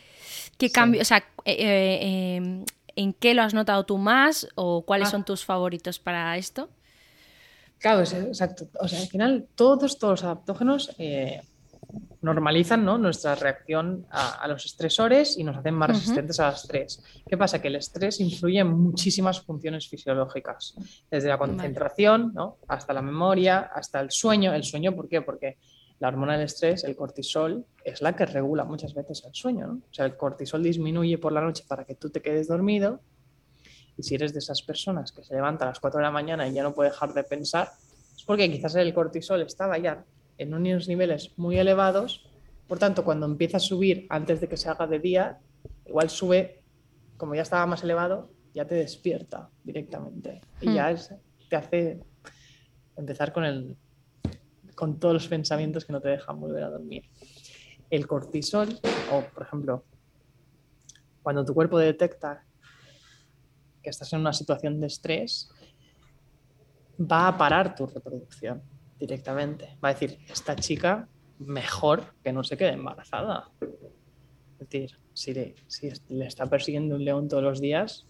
¿Qué Sí. cambio? O sea, eh, eh, eh, ¿en qué lo has notado tú más o cuáles Ah. son tus favoritos para esto? Claro, es- exacto. O sea, al final todos, todos los adaptógenos eh, normalizan ¿no? nuestra reacción a, a los estresores y nos hacen más resistentes al estrés. ¿Qué pasa? Que el estrés influye en muchísimas funciones fisiológicas, desde la concentración ¿no? hasta la memoria, hasta el sueño. El sueño, ¿por qué? Porque la hormona del estrés, el cortisol, es la que regula muchas veces el sueño. ¿no? O sea, el cortisol disminuye por la noche para que tú te quedes dormido y si eres de esas personas que se levanta a las 4 de la mañana y ya no puede dejar de pensar, es porque quizás el cortisol estaba ya en unos niveles muy elevados. Por tanto, cuando empieza a subir antes de que se haga de día, igual sube, como ya estaba más elevado, ya te despierta directamente. Y Hmm. ya es- te hace empezar con, el, con todos los pensamientos que no te dejan volver a dormir. El cortisol, o por ejemplo, cuando tu cuerpo detecta que estás en una situación de estrés, va a parar tu reproducción directamente. Va a decir, esta chica mejor que no se quede embarazada. Es decir, si le, si le está persiguiendo un león todos los días,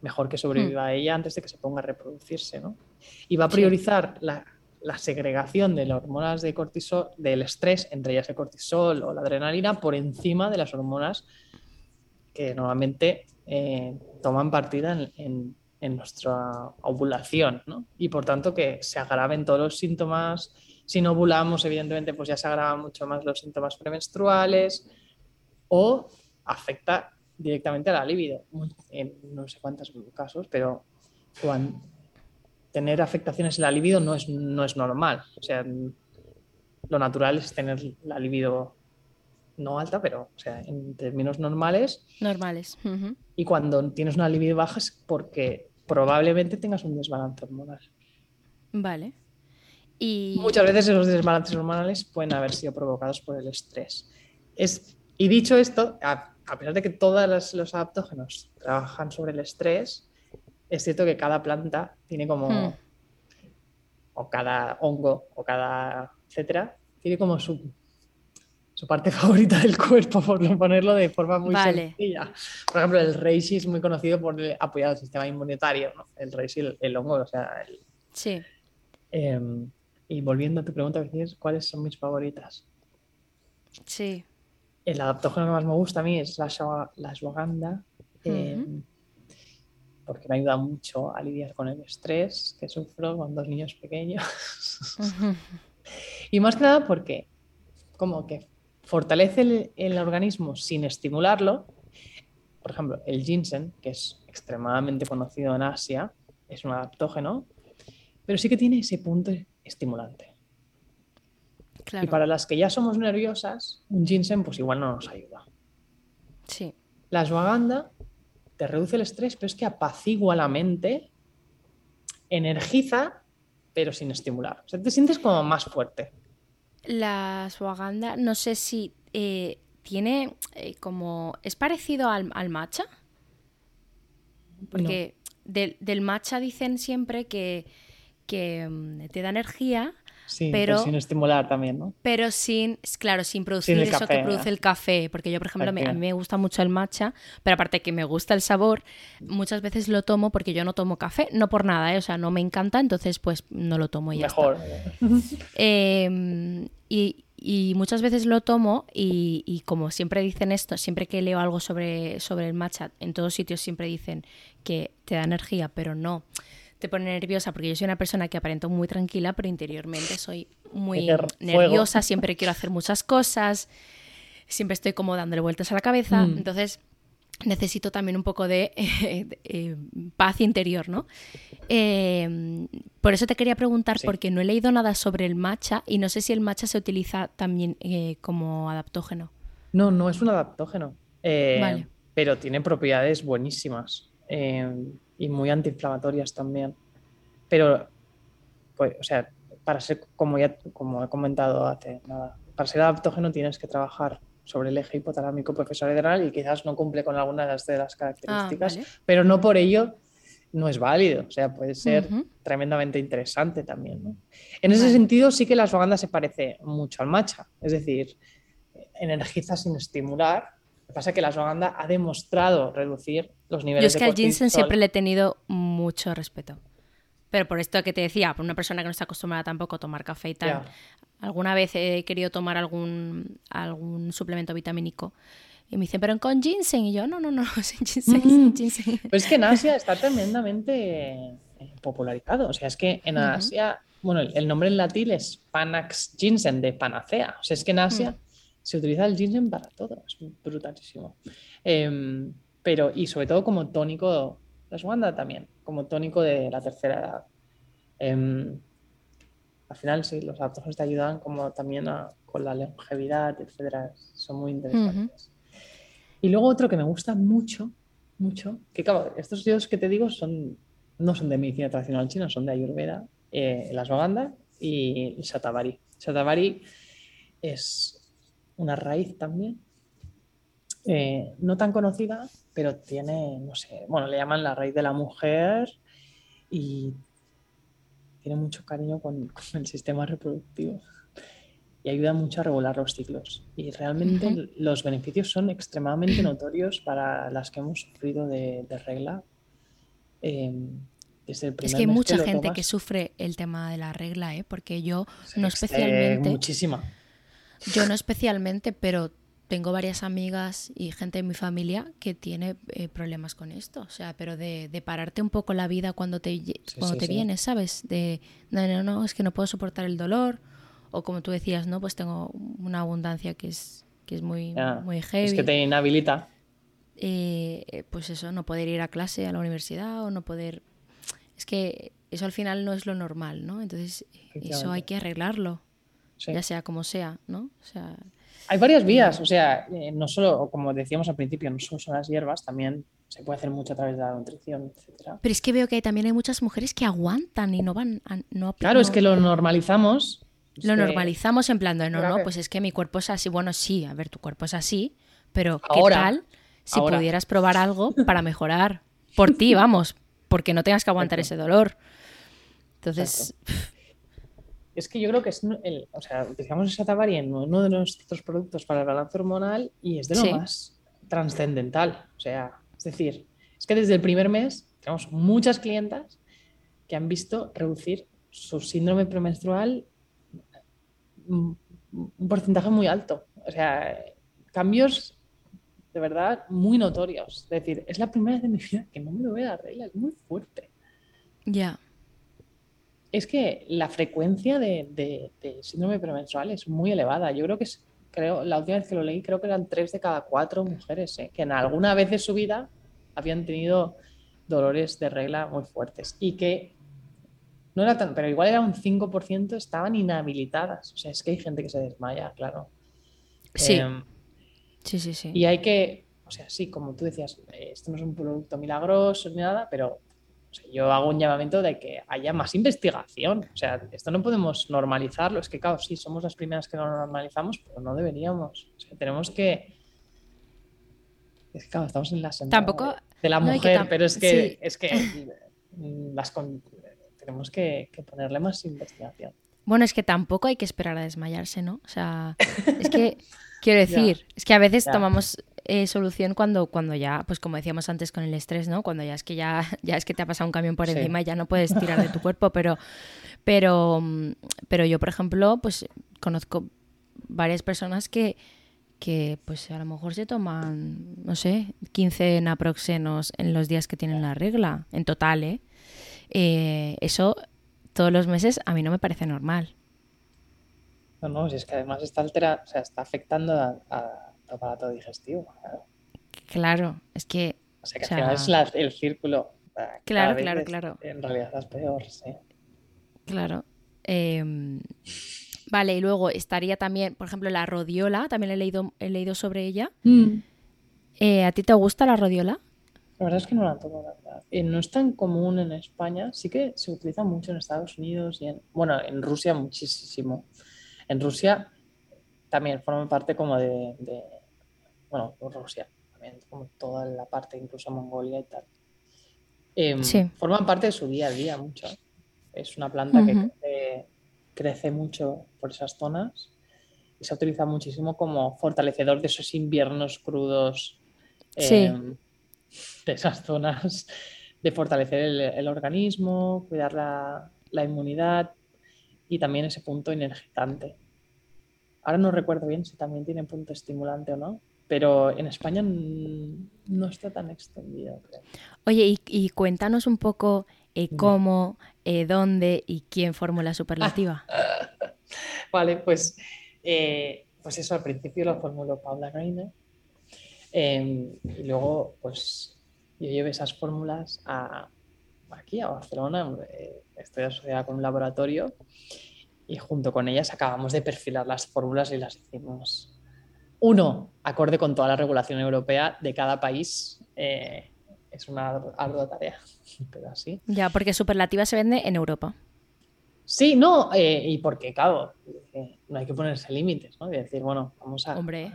mejor que sobreviva a ella antes de que se ponga a reproducirse, ¿no? Y va a priorizar la, la segregación de las hormonas de cortisol, del estrés, entre ellas el cortisol o la adrenalina, por encima de las hormonas que normalmente eh, toman partida en, en- nuestra ovulación. Y por tanto que se agraven todos los síntomas. Si no ovulamos, evidentemente, pues ya se agravan mucho más los síntomas premenstruales o afecta directamente a la libido. En no sé cuántos casos, pero cuan- tener afectaciones en la libido no es, no es normal. O sea, lo natural es tener la libido no alta, pero o sea, en términos normales. Normales. Y cuando tienes una libido baja es porque probablemente tengas un desbalance hormonal. Vale. Y Muchas veces esos desbalances hormonales pueden haber sido provocados por el estrés. Es, y dicho esto, a, a pesar de que todos los adaptógenos trabajan sobre el estrés, es cierto que cada planta tiene como, Hmm. o cada hongo, o cada, etcétera, tiene como su, su parte favorita del cuerpo, por ponerlo de forma muy Vale. sencilla. Por ejemplo, el reishi es muy conocido por apoyar el sistema inmunitario, ¿no? El reishi, el, el hongo, o sea, el, sí. Em, y volviendo a tu pregunta, ¿cuáles son mis favoritas? Sí. El adaptógeno que más me gusta a mí es la, la ashwagandha, eh, porque me ayuda mucho a lidiar con el estrés que sufro con dos niños pequeños. y más que nada porque como que fortalece el, el organismo sin estimularlo. Por ejemplo, el ginseng, que es extremadamente conocido en Asia, es un adaptógeno, pero sí que tiene ese punto estimulante. Claro. Y para las que ya somos nerviosas, un ginseng pues igual no nos ayuda. Sí. La ashwagandha te reduce el estrés, pero es que apacigua la mente, energiza, pero sin estimular. O sea, te sientes como más fuerte. La ashwagandha, no sé si eh, tiene eh, como... ¿Es parecido al, al matcha? Porque del, del matcha dicen siempre que, que mm, te da energía, Sí, Pero- pero sin estimular también, ¿no? pero sin, claro, sin producir eso café, que produce ¿no? el café. Porque yo, por ejemplo, me- a mí me gusta mucho el matcha, pero aparte que me gusta el sabor, muchas veces lo tomo porque yo no tomo café, no por nada, ¿eh? o sea, no me encanta, entonces pues no lo tomo y ya está. Mejor. Eh, y, y muchas veces lo tomo y, y como siempre dicen esto, siempre que leo algo sobre, sobre el matcha, en todos sitios siempre dicen que te da energía, pero no te pone nerviosa, porque yo soy una persona que aparento muy tranquila, pero interiormente soy muy nerviosa, siempre quiero hacer muchas cosas, siempre estoy como dándole vueltas a la cabeza, Mm. entonces necesito también un poco de, de, eh, paz interior, ¿no? Eh, por eso te quería preguntar, Sí. porque no he leído nada sobre el matcha y no sé si el matcha se utiliza también eh, como adaptógeno. No, no es un adaptógeno. eh, Vale. Pero tiene propiedades buenísimas eh, y muy antiinflamatorias también. Pero, pues, o sea, para ser, como ya como he comentado hace nada, para ser adaptógeno tienes que trabajar sobre el eje hipotalámico profesoral y quizás no cumple con algunas de las características, Ah, vale. pero no por ello no es válido. O sea, puede ser Ujú. tremendamente interesante también. ¿no? En ese sentido, sí que la ashwagandha se parece mucho al matcha, es decir, energiza sin estimular. Lo que pasa es que la ashwagandha ha demostrado reducir los Yo niveles es que de al ginseng cortisol. siempre le he tenido mucho respeto. Pero por esto que te decía, por una persona que no está acostumbrada tampoco a tomar café y tal, alguna vez he querido tomar algún, algún suplemento vitamínico y me dicen, pero con ginseng. Y yo, no, no, no, sin ginseng, sin Mm. ginseng. Pues es que en Asia está tremendamente eh, popularizado. O sea, es que en. Asia, bueno, el el nombre en latín es Panax ginseng de panacea. O sea, es que en Asia Mm. se utiliza el ginseng para todo. Es brutalísimo. Em, pero, y sobre todo como tónico, la ashwagandha también, como tónico de la tercera edad. Em, al final, sí, los adaptógenos te ayudan como también a- con la longevidad, etcétera. Son muy interesantes. Y luego otro que me gusta mucho, mucho, que claro, estos dos que te digo son, no son de medicina tradicional china, son de Ayurveda, eh, el ashwagandha y el shatavari. Shatavari es una raíz también, eh, no tan conocida, pero tiene, no sé, bueno, le llaman la raíz de la mujer y tiene mucho cariño con, con el sistema reproductivo y ayuda mucho a regular los ciclos. Y realmente Ujú. los beneficios son extremadamente notorios para las que hemos sufrido de, de regla. eh, desde el primer Es que hay mucha gente que sufre el tema de la regla, ¿eh? porque yo no Eh, especialmente, muchísima. yo no especialmente, pero tengo varias amigas y gente de mi familia que tiene eh, problemas con esto. O sea, pero de, de pararte un poco la vida cuando te, Sí, cuando sí, te sí. vienes, ¿sabes? De, no, no, no, es que no puedo soportar el dolor. O como tú decías, ¿no? Pues tengo una abundancia que es, que es muy, muy heavy. Es que te inhabilita. eh, eh, pues eso, no poder ir a clase a la universidad o no poder... Es que eso al final no es lo normal, ¿no? Entonces eso hay que arreglarlo, ya sea como sea, ¿no? O sea, Hay varias vías, o sea, eh, no solo, como decíamos al principio, no solo son las hierbas, también se puede hacer mucho a través de la nutrición, etcétera. pero es que veo que también hay muchas mujeres que aguantan y no van a... No, Claro, es que lo normalizamos. Lo normalizamos en plan de, no, no, pues es que mi cuerpo es así. Bueno, sí, a ver, tu cuerpo es así, pero ¿qué Ahora, tal si ahora. pudieras probar algo para mejorar? Por ti, vamos, porque no tengas que aguantar ese dolor. Entonces, Es que yo creo que es el, o sea, utilizamos el Shatavari en uno de nuestros productos para el balance hormonal y es de lo Sí. más trascendental. O sea, es decir, es que desde el primer mes tenemos muchas clientas que han visto reducir su síndrome premenstrual un porcentaje muy alto. O sea, cambios de verdad muy notorios. Es decir, es la primera vez en mi vida que no me lo veo la regla, es muy fuerte. Ya. Es que la frecuencia de, síndrome premenstrual es muy elevada. Yo creo que es, creo, la última vez que lo leí, creo que eran tres de cada cuatro mujeres ¿eh? que en alguna vez de su vida habían tenido dolores de regla muy fuertes y que no era tan, pero igual era un 5% estaban inhabilitadas. O sea, es que hay gente que se desmaya, claro. Sí. Em, sí, sí, sí. Y hay que, o sea, sí, como tú decías, esto no es un producto milagroso ni nada, pero yo hago un llamamiento de que haya más investigación. O sea, esto no podemos normalizarlo. Es que, claro, sí, somos las primeras que lo normalizamos, pero no deberíamos. O sea, tenemos que. Es que, claro, estamos en la semana Tampoco... de, la mujer, pero es que, es que las tenemos que, ponerle más investigación. Bueno, es que tampoco hay que esperar a desmayarse, ¿no? O sea, es que, quiero decir, es que a veces tomamos eh, solución cuando, cuando ya, pues como decíamos antes con el estrés, ¿no? Cuando ya es que ya, ya es que te ha pasado un camión por encima y ya no puedes tirar de tu cuerpo, pero, pero, pero yo, por ejemplo, pues conozco varias personas que, que pues a lo mejor se toman, no sé, 15 naproxenos en los días que tienen la regla, en total, ¿eh? Eh, eso todos los meses a mí no me parece normal. No, no, si es que además está altera, o sea, está afectando a, aparato digestivo. Claro. es que. O sea, que es el círculo. Claro, claro, claro. En realidad es peor, sí. Claro. Em, vale, y luego estaría también, por ejemplo, la rodiola, también he leído, he leído sobre ella. Mm. Eh, ¿A ti te gusta la rodiola? La verdad es que no la tomo, la verdad. Eh, no es tan común en España, sí que se utiliza mucho en Estados Unidos y en, bueno, en Rusia muchísimo. En Rusia también forma parte como de, bueno, Rusia, también como toda la parte, incluso Mongolia y tal. Em, forman parte de su día a día mucho. Es una planta que crece, mucho por esas zonas y se utiliza muchísimo como fortalecedor de esos inviernos crudos. Sí. Em, de esas zonas, de fortalecer el, organismo, cuidar la, inmunidad y también ese punto energizante. Ahora no recuerdo bien si también tiene punto estimulante o no, pero en España no está tan extendido. Oye, y, cuéntanos un poco eh, cómo, eh, dónde y quién formó la superlativa. vale, pues, eh, pues eso al principio lo formuló Paula Reiner Em, y luego, pues yo llevé esas fórmulas a, aquí, a Barcelona, estoy asociada con un laboratorio y junto con ellas acabamos de perfilar las fórmulas y las hicimos, uno, acorde con toda la regulación europea de cada país. Eh, es una ardua tarea, pero así. Ya, porque Superlativa se vende en Europa. Sí, no, eh, y porque, claro, no hay que ponerse límites, ¿no? Y decir, bueno, vamos a. Hombre,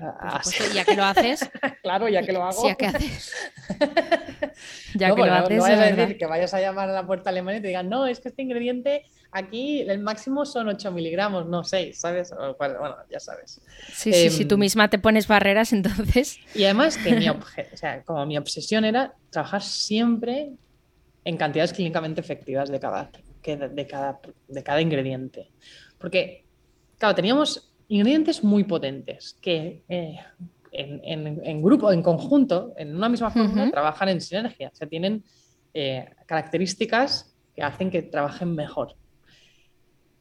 ya que lo haces. claro, ya que lo hago. ya que haces. ya que lo haces. No vayas a decir que vayas a llamar a la puerta alemana y te digan, no, es que este ingrediente aquí el máximo son 8 miligramos, no 6, ¿sabes? Bueno, ya sabes. Sí, sí, si tú em, misma te pones barreras, entonces. Y además que mi, o sea, como mi obsesión era trabajar siempre en cantidades clínicamente efectivas de cada de, cada, de cada ingrediente. Porque, claro, teníamos ingredientes muy potentes que eh, en, grupo, en conjunto, en una misma forma, trabajan en sinergia. O sea, tienen eh, características que hacen que trabajen mejor.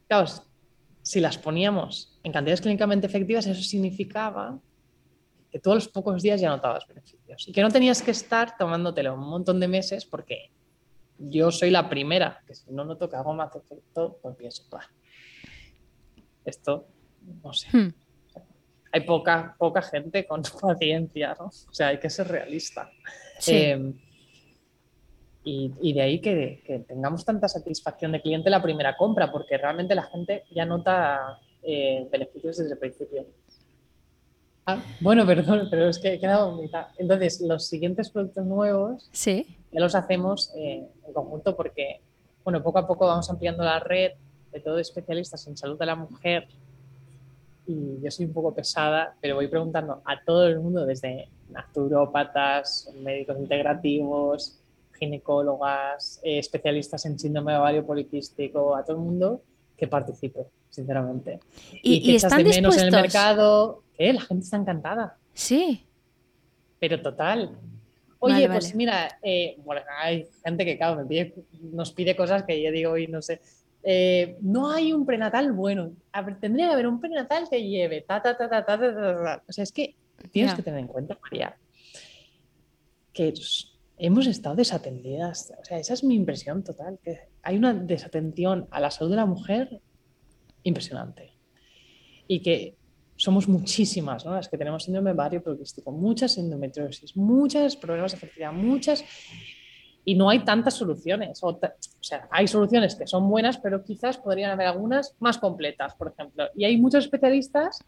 Claro, si las poníamos en cantidades clínicamente efectivas, eso significaba que todos los pocos días ya notabas beneficios y que no tenías que estar tomándotelo un montón de meses porque yo soy la primera, que si no noto que hago más efecto, pues pienso, esto, no sé. Hmm. Hay poca, poca gente con paciencia, ¿no? O sea, hay que ser realista. Em, y, de ahí que, tengamos tanta satisfacción de cliente la primera compra, porque realmente la gente ya nota eh, beneficios desde el principio. Ah, bueno, perdón, pero es que he quedado mitad. Entonces, los siguientes productos nuevos ¿Sí? ya los hacemos eh, en conjunto porque, bueno, poco a poco vamos ampliando la red de todos especialistas en salud de la mujer y yo soy un poco pesada, pero voy preguntando a todo el mundo, desde naturópatas, médicos integrativos, ginecólogas, eh, especialistas en síndrome ovario poliquístico, a todo el mundo que participe. Sinceramente. Y, que y echas están de menos en el mercado. ¿Eh? La gente está encantada. Sí, Pero total. Oye, Vale, pues vale. mira, eh, bueno, hay gente que, claro, me pide- nos pide cosas que yo digo y no sé. Eh, no hay un prenatal bueno. Tendría que haber un prenatal que lleve ta, ta, ta, ta, ta, ta, ta, ta. O sea, es que tienes que tener en cuenta, María, que hemos estado desatendidas. O sea, esa es mi impresión total, que hay una desatención a la salud de la mujer impresionante. Y que somos muchísimas, ¿no? Las que tenemos síndrome ovario poliquístico, muchas endometriosis, muchos problemas de fertilidad, muchas... Y no hay tantas soluciones. O, o sea, hay soluciones que son buenas, pero quizás podrían haber algunas más completas, por ejemplo. Y hay muchos especialistas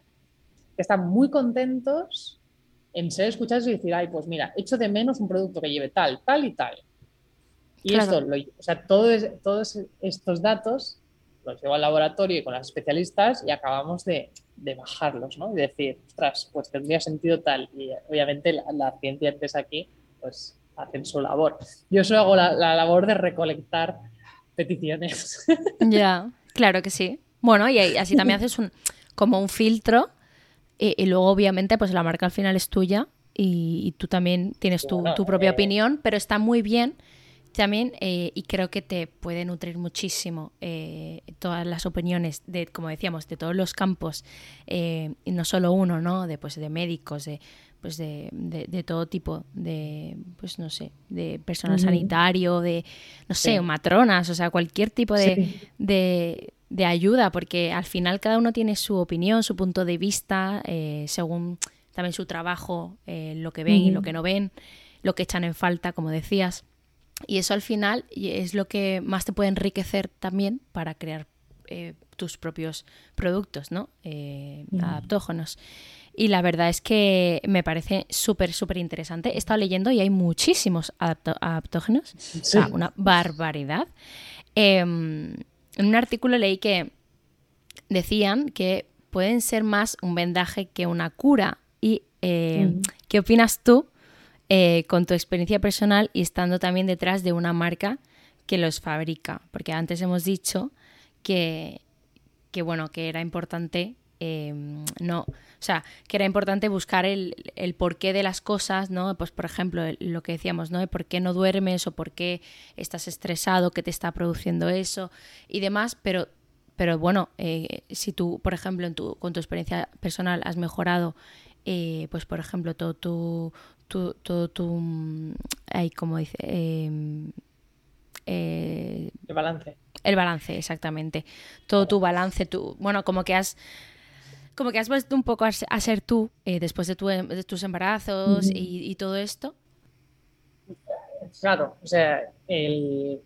que están muy contentos en ser escuchados y decir, ay, pues mira, echo de menos un producto que lleve tal, tal y tal. Y Claro. esto, lo- o sea, todo es- todos estos datos los llevo al laboratorio y con las especialistas y acabamos de, de bajarlos, ¿no? Y decir, ostras, pues tendría sentido tal. Y obviamente la, la ciencia empieza aquí, pues hacen su labor. Yo solo hago la, la labor de recolectar peticiones. ya, claro que sí. Bueno, y así también haces un, como un filtro y, y luego obviamente pues la marca al final es tuya y, y tú también tienes tu, Bueno, tu propia eh, opinión, pero está muy bien también eh, y creo que te puede nutrir muchísimo eh, todas las opiniones de, como decíamos, de todos los campos eh, y no solo uno, ¿no? De, pues, de médicos, de, pues de, de- de todo tipo, de, pues no sé, de personal sanitario, de, no sé, Sí. matronas, o sea, cualquier tipo de, Sí. de, de ayuda, porque al final cada uno tiene su opinión, su punto de vista, eh, según también su trabajo, eh, lo que ven y lo que no ven, lo que echan en falta, como decías. Y eso al final es lo que más te puede enriquecer también para crear eh, tus propios productos, ¿no? Eh, Mm. adaptógenos. Y la verdad es que me parece súper, súper interesante. He estado leyendo y hay muchísimos adaptógenos. O sea, una barbaridad. Em, en un artículo leí que decían que pueden ser más un vendaje que una cura. ¿Y eh, Mm. qué opinas tú eh, con tu experiencia personal y estando también detrás de una marca que los fabrica? Porque antes hemos dicho que, que bueno, que era importante, eh, no, o sea, que era importante buscar el, el porqué de las cosas, ¿no? Pues por ejemplo, lo que decíamos, ¿no? Por qué no duermes o por qué estás estresado, qué te está produciendo eso y demás, pero, pero bueno, eh, si tú, por ejemplo, en tu, con tu experiencia personal has mejorado, eh, pues por ejemplo, todo tu, tu, todo tu, mm, ay, como dice, Em, eh, El balance. el balance, exactamente. Todo tu balance, tu, bueno, como que has como que has vuelto un poco a ser, a ser tú eh, después de, tu- de tus embarazos y, y todo esto. Claro, o sea, el,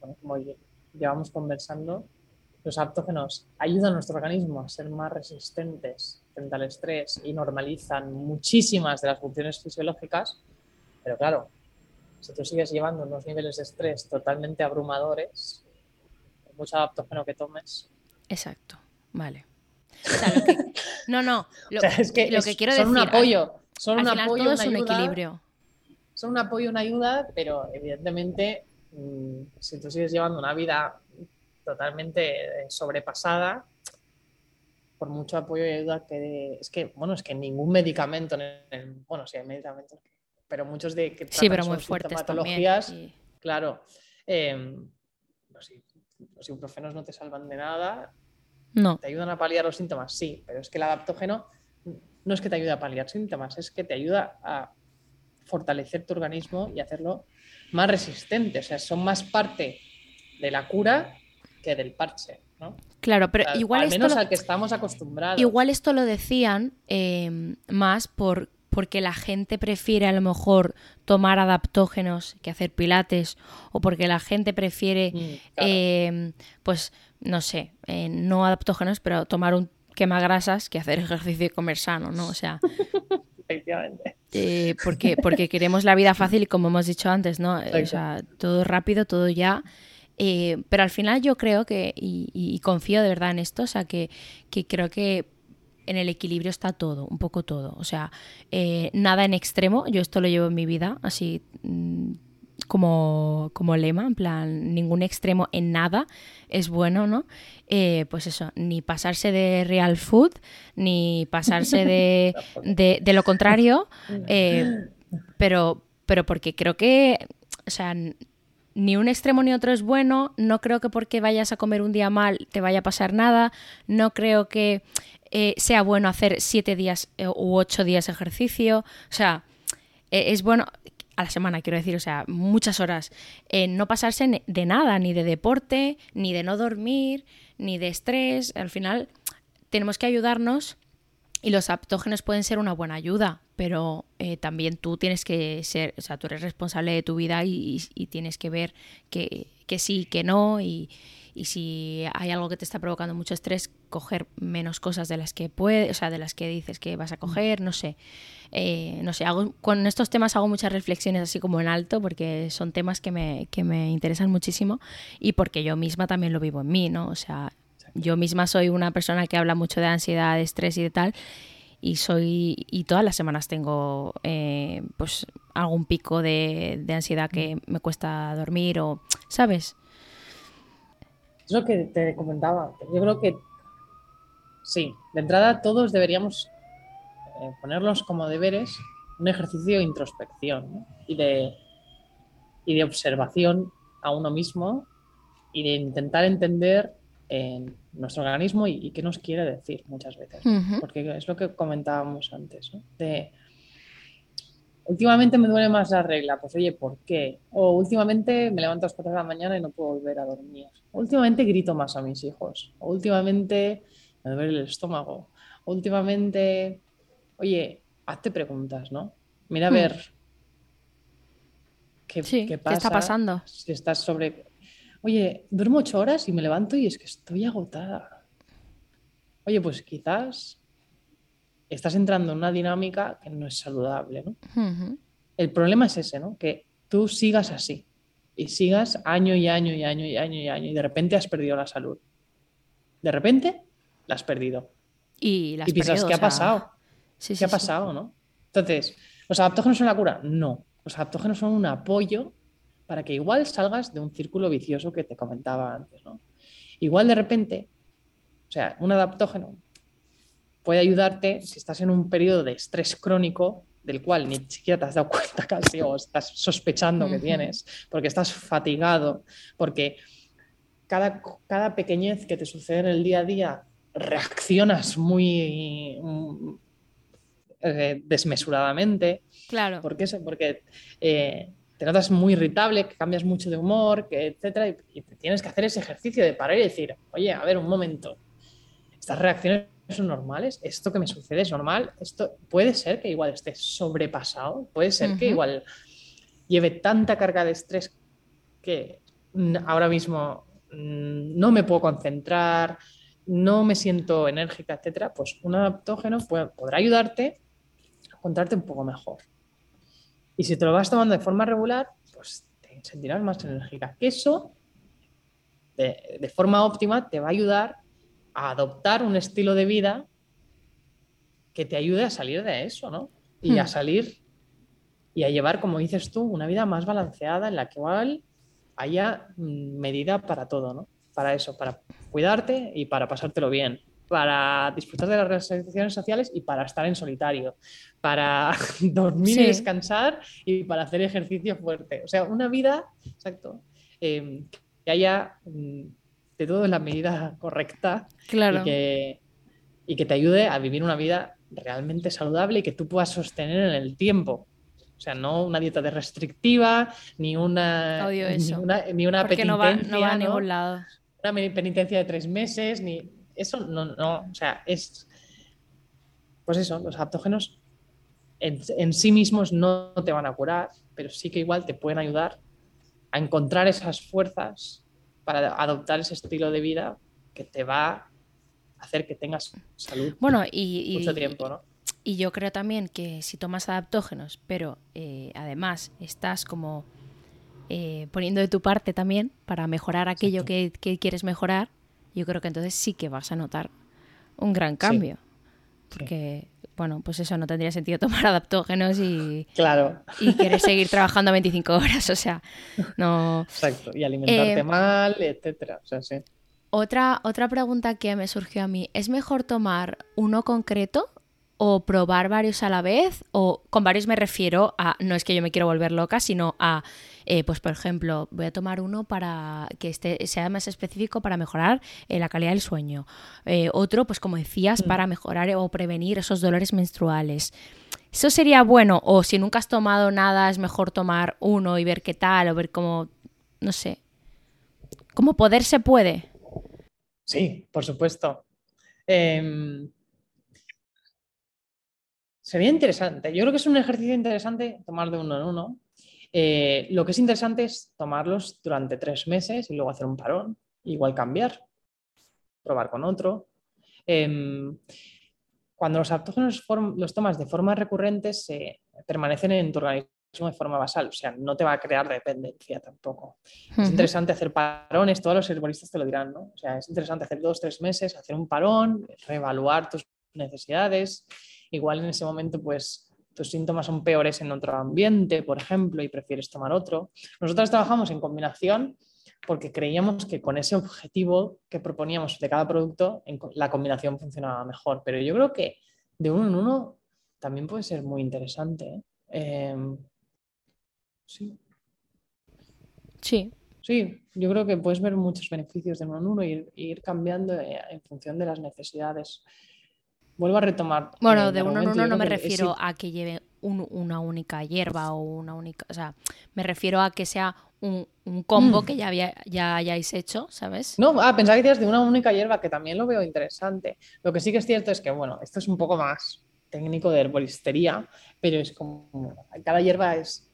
bueno, como lle- llevamos conversando, los aptógenos ayudan a nuestro organismo a ser más resistentes frente al estrés y normalizan muchísimas de las funciones fisiológicas, pero claro, si tú sigues llevando unos niveles de estrés totalmente abrumadores, por mucho aptógeno que tomes, Exacto, vale. O sea, lo que- no, no, lo, o sea, es que, lo es- que quiero son decir, un apoyo, son al un final apoyo, todo una es un ayuda, equilibrio. son un apoyo, una ayuda, pero evidentemente, mm, si tú sigues llevando una vida totalmente eh, sobrepasada, por mucho apoyo y ayuda que es que, bueno, es que ningún medicamento, en el- bueno, sí hay medicamentos, pero muchos de que Sí, pero muy fuertes sintomatologías, y- claro, eh, los, i- los ibuprofenos no te salvan de nada, No, ¿Te ayudan a paliar los síntomas? Sí, pero es que el adaptógeno no es que te ayude a paliar síntomas, es que te ayuda a fortalecer tu organismo y hacerlo más resistente. O sea, son más parte de la cura que del parche, ¿no? claro, pero Al- igual al esto menos lo- al que estamos acostumbrados. Igual esto lo decían eh, más por, porque la gente prefiere a lo mejor tomar adaptógenos que hacer pilates o porque la gente prefiere, Mm, claro. eh, pues, no sé, eh, no adaptógenos, pero tomar un quemagrasas que hacer ejercicio y comer sano, ¿no? O sea, Efectivamente. eh, porque, porque queremos la vida fácil y como hemos dicho antes, ¿no? O sea, todo rápido, todo ya. Eh, pero al final yo creo que, y, y- confío de verdad en esto, o sea, que, que creo que en el equilibrio está todo, un poco todo. O sea, eh, nada en extremo, yo esto lo llevo en mi vida, así mm, como, como lema, en plan, ningún extremo en nada es bueno, ¿no? Eh, pues eso, ni pasarse de real food, ni pasarse de, de, lo contrario, eh, pero, pero porque creo que, o sea, ni un extremo ni otro es bueno, no creo que porque vayas a comer un día mal te vaya a pasar nada, no creo que eh, sea bueno hacer siete días u ocho días ejercicio, o sea, es bueno, a la semana, quiero decir, o sea, muchas horas. no pasarse de nada, ni de deporte, ni de no dormir, ni de estrés. Al final tenemos que ayudarnos y los aptógenos pueden ser una buena ayuda, pero eh, también tú tienes que ser, o sea, tú eres responsable de tu vida y, tienes que ver que, que sí, que no y, y si hay algo que te está provocando mucho estrés, coger menos cosas de las que puedes, o sea, de las que dices que vas a coger, no sé. Eh, no sé, hago, con estos temas hago muchas reflexiones así como en alto porque son temas que me, que me interesan muchísimo y porque yo misma también lo vivo en mí, ¿no? O sea, yo misma soy una persona que habla mucho de ansiedad, de estrés y de tal y soy y todas las semanas tengo eh, pues algún pico de, ansiedad que me cuesta dormir o sabes es lo que te comentaba. Yo creo que sí, de entrada todos deberíamos eh, ponerlos como deberes un ejercicio de introspección y, de, y de observación a uno mismo y de intentar entender nuestro organismo y, qué nos quiere decir muchas veces. Porque es lo que comentábamos antes, de últimamente me duele más la regla, pues oye, ¿por qué? O últimamente me levanto a las 4 de la mañana y no puedo volver a dormir. últimamente grito más a mis hijos. O últimamente me duele el estómago. últimamente, oye, hazte preguntas, ¿no? Mira a hmm. ver qué, qué, pasa, está pasando. Si estás sobre... Oye, duermo ocho horas y me levanto y es que estoy agotada. Oye, pues quizás estás entrando en una dinámica que no es saludable. ¿no? El problema es ese, ¿no? que tú sigas así y sigas año y año y año y año y año y de repente has perdido la salud. De repente la has perdido. Y, y piensas, ¿qué ha pasado? ¿Qué ha pasado? ¿no? Entonces, ¿los adaptógenos son la cura? No. Los adaptógenos son un apoyo para que igual salgas de un círculo vicioso que te comentaba antes. ¿no? Igual de repente, o sea, un adaptógeno puede ayudarte si estás en un periodo de estrés crónico del cual ni siquiera te has dado cuenta casi o estás sospechando que tienes, porque estás fatigado, porque cada, cada pequeñez que te sucede en el día a día reaccionas muy eh, desmesuradamente. Claro. ¿Por qué? Porque eh, te notas muy irritable, que cambias mucho de humor, que etcétera, y, y tienes que hacer ese ejercicio de parar y decir, oye, a ver, un momento, estas reacciones son normales, esto que me sucede es normal, esto puede ser que igual esté sobrepasado, puede ser que igual lleve tanta carga de estrés que ahora mismo mm, no me puedo concentrar, no me siento enérgica, etcétera, pues un adaptógeno podrá ayudarte a encontrarte un poco mejor. Y si te lo vas tomando de forma regular, pues te sentirás más enérgica. Que eso, de, de forma óptima, te va a ayudar a adoptar un estilo de vida que te ayude a salir de eso, ¿no? Y a hmm. salir y a llevar, como dices tú, una vida más balanceada en la igual haya mm, medida para todo, ¿no? Para eso, para cuidarte y para pasártelo bien, para disfrutar de las relaciones sociales y para estar en solitario, para dormir y descansar y para hacer ejercicio fuerte. O sea, una vida, exacto, eh, que haya mm, de todo en la medida correcta claro. y, que, y que te ayude a vivir una vida realmente saludable y que tú puedas sostener en el tiempo. O sea, no una dieta de restrictiva, ni una, Ni una, ni una penitencia. No va, no va a ningún lado. Una penitencia de tres meses, ni. Eso no, no. O sea, es. Pues eso, los adaptógenos en, en sí mismos no te van a curar, pero sí que igual te pueden ayudar a encontrar esas fuerzas para adoptar ese estilo de vida que te va a hacer que tengas salud bueno, y, mucho tiempo, ¿no? Y yo creo también que si tomas adaptógenos, pero eh, además estás como eh, poniendo de tu parte también para mejorar aquello que, quieres mejorar, yo creo que entonces sí que vas a notar un gran cambio. porque, bueno, pues eso no tendría sentido tomar adaptógenos y, Claro, y querer seguir trabajando 25 horas, o sea, no... exacto. Y alimentarte Eh, mal, etcétera. O sea, sí. Otra, otra pregunta que me surgió a mí, ¿es mejor tomar uno concreto o probar varios a la vez? O con varios me refiero a, no es que yo me quiero volver loca, sino a, eh, pues por ejemplo, voy a tomar uno para que este sea más específico para mejorar eh, la calidad del sueño. Eh, otro, pues como decías, para mejorar o prevenir esos dolores menstruales. ¿Eso sería bueno? O si nunca has tomado nada, es mejor tomar uno y ver qué tal, o ver cómo, no sé, cómo poder se puede. Sí, por supuesto. Em, sería interesante. Yo creo que es un ejercicio interesante tomar de uno en uno. Eh, lo que es interesante es tomarlos durante tres meses y luego hacer un parón, igual cambiar, probar con otro. Em, cuando los adaptógenos los tomas de forma recurrente, se permanecen en tu organismo de forma basal, o sea, no te va a crear dependencia tampoco. Es interesante hacer parones, todos los herboristas te lo dirán, ¿no? O sea, es interesante hacer dos, tres meses, hacer un parón, reevaluar tus necesidades. Igual en ese momento, pues tus síntomas son peores en otro ambiente, por ejemplo, y prefieres tomar otro. Nosotros trabajamos en combinación porque creíamos que con ese objetivo que proponíamos de cada producto, la combinación funcionaba mejor. Pero yo creo que de uno en uno también puede ser muy interesante. ¿eh? Em, sí. Sí, Sí, yo creo que puedes ver muchos beneficios de uno en uno y ir, ir cambiando eh, en función de las necesidades. Vuelvo a retomar. Bueno, eh, de el uno en uno no me refiero a que lleve un- una única hierba o una única, o sea, me refiero a que sea un, un combo que ya, había, ya hayáis hecho, ¿sabes? Mm. No, ah, pensaba que decías de una única hierba, que también lo veo interesante. Lo que sí que es cierto es que, bueno, esto es un poco más técnico de herboristería, pero es como, cada hierba es,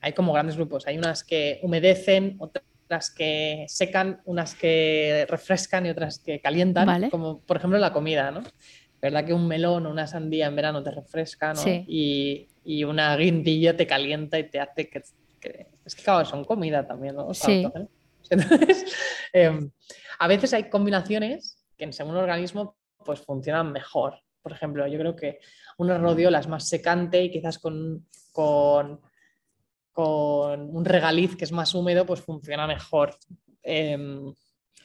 hay como grandes grupos. Hay unas que humedecen, otras que secan, unas que refrescan y otras que calientan, Vale. como por ejemplo la comida, ¿no? ¿Verdad que un melón o una sandía en verano te refresca, ¿no? Sí. Y, y una guindilla te calienta y te hace que... que- es que, claro, son comida también, ¿no? Sí. Entonces, em, a veces hay combinaciones que en según organismo pues funcionan mejor. Por ejemplo, yo creo que una rodiola es más secante y quizás con, con, con un regaliz que es más húmedo pues funciona mejor. Em,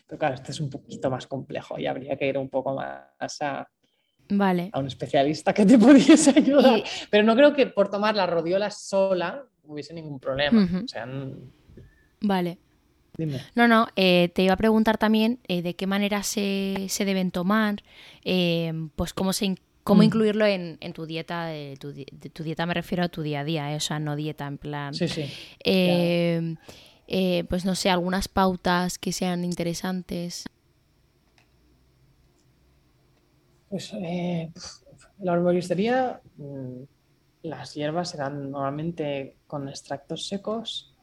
pero claro, esto es un poquito más complejo y habría que ir un poco más a, Vale. a un especialista que te pudiese ayudar. Y- Pero no creo que por tomar la rodiola sola hubiese ningún problema. O sea, Vale. dime. No, no, eh, te iba a preguntar también eh, de qué manera se, se deben tomar, eh, pues cómo, se, cómo Mm. incluirlo en, en tu dieta, de tu, de tu dieta me refiero a tu día a día, o sea, no dieta en plan... Sí, sí. Pues no sé, algunas pautas que sean interesantes. Pues eh, la arboristería, mm, las hierbas serán normalmente con extractos secos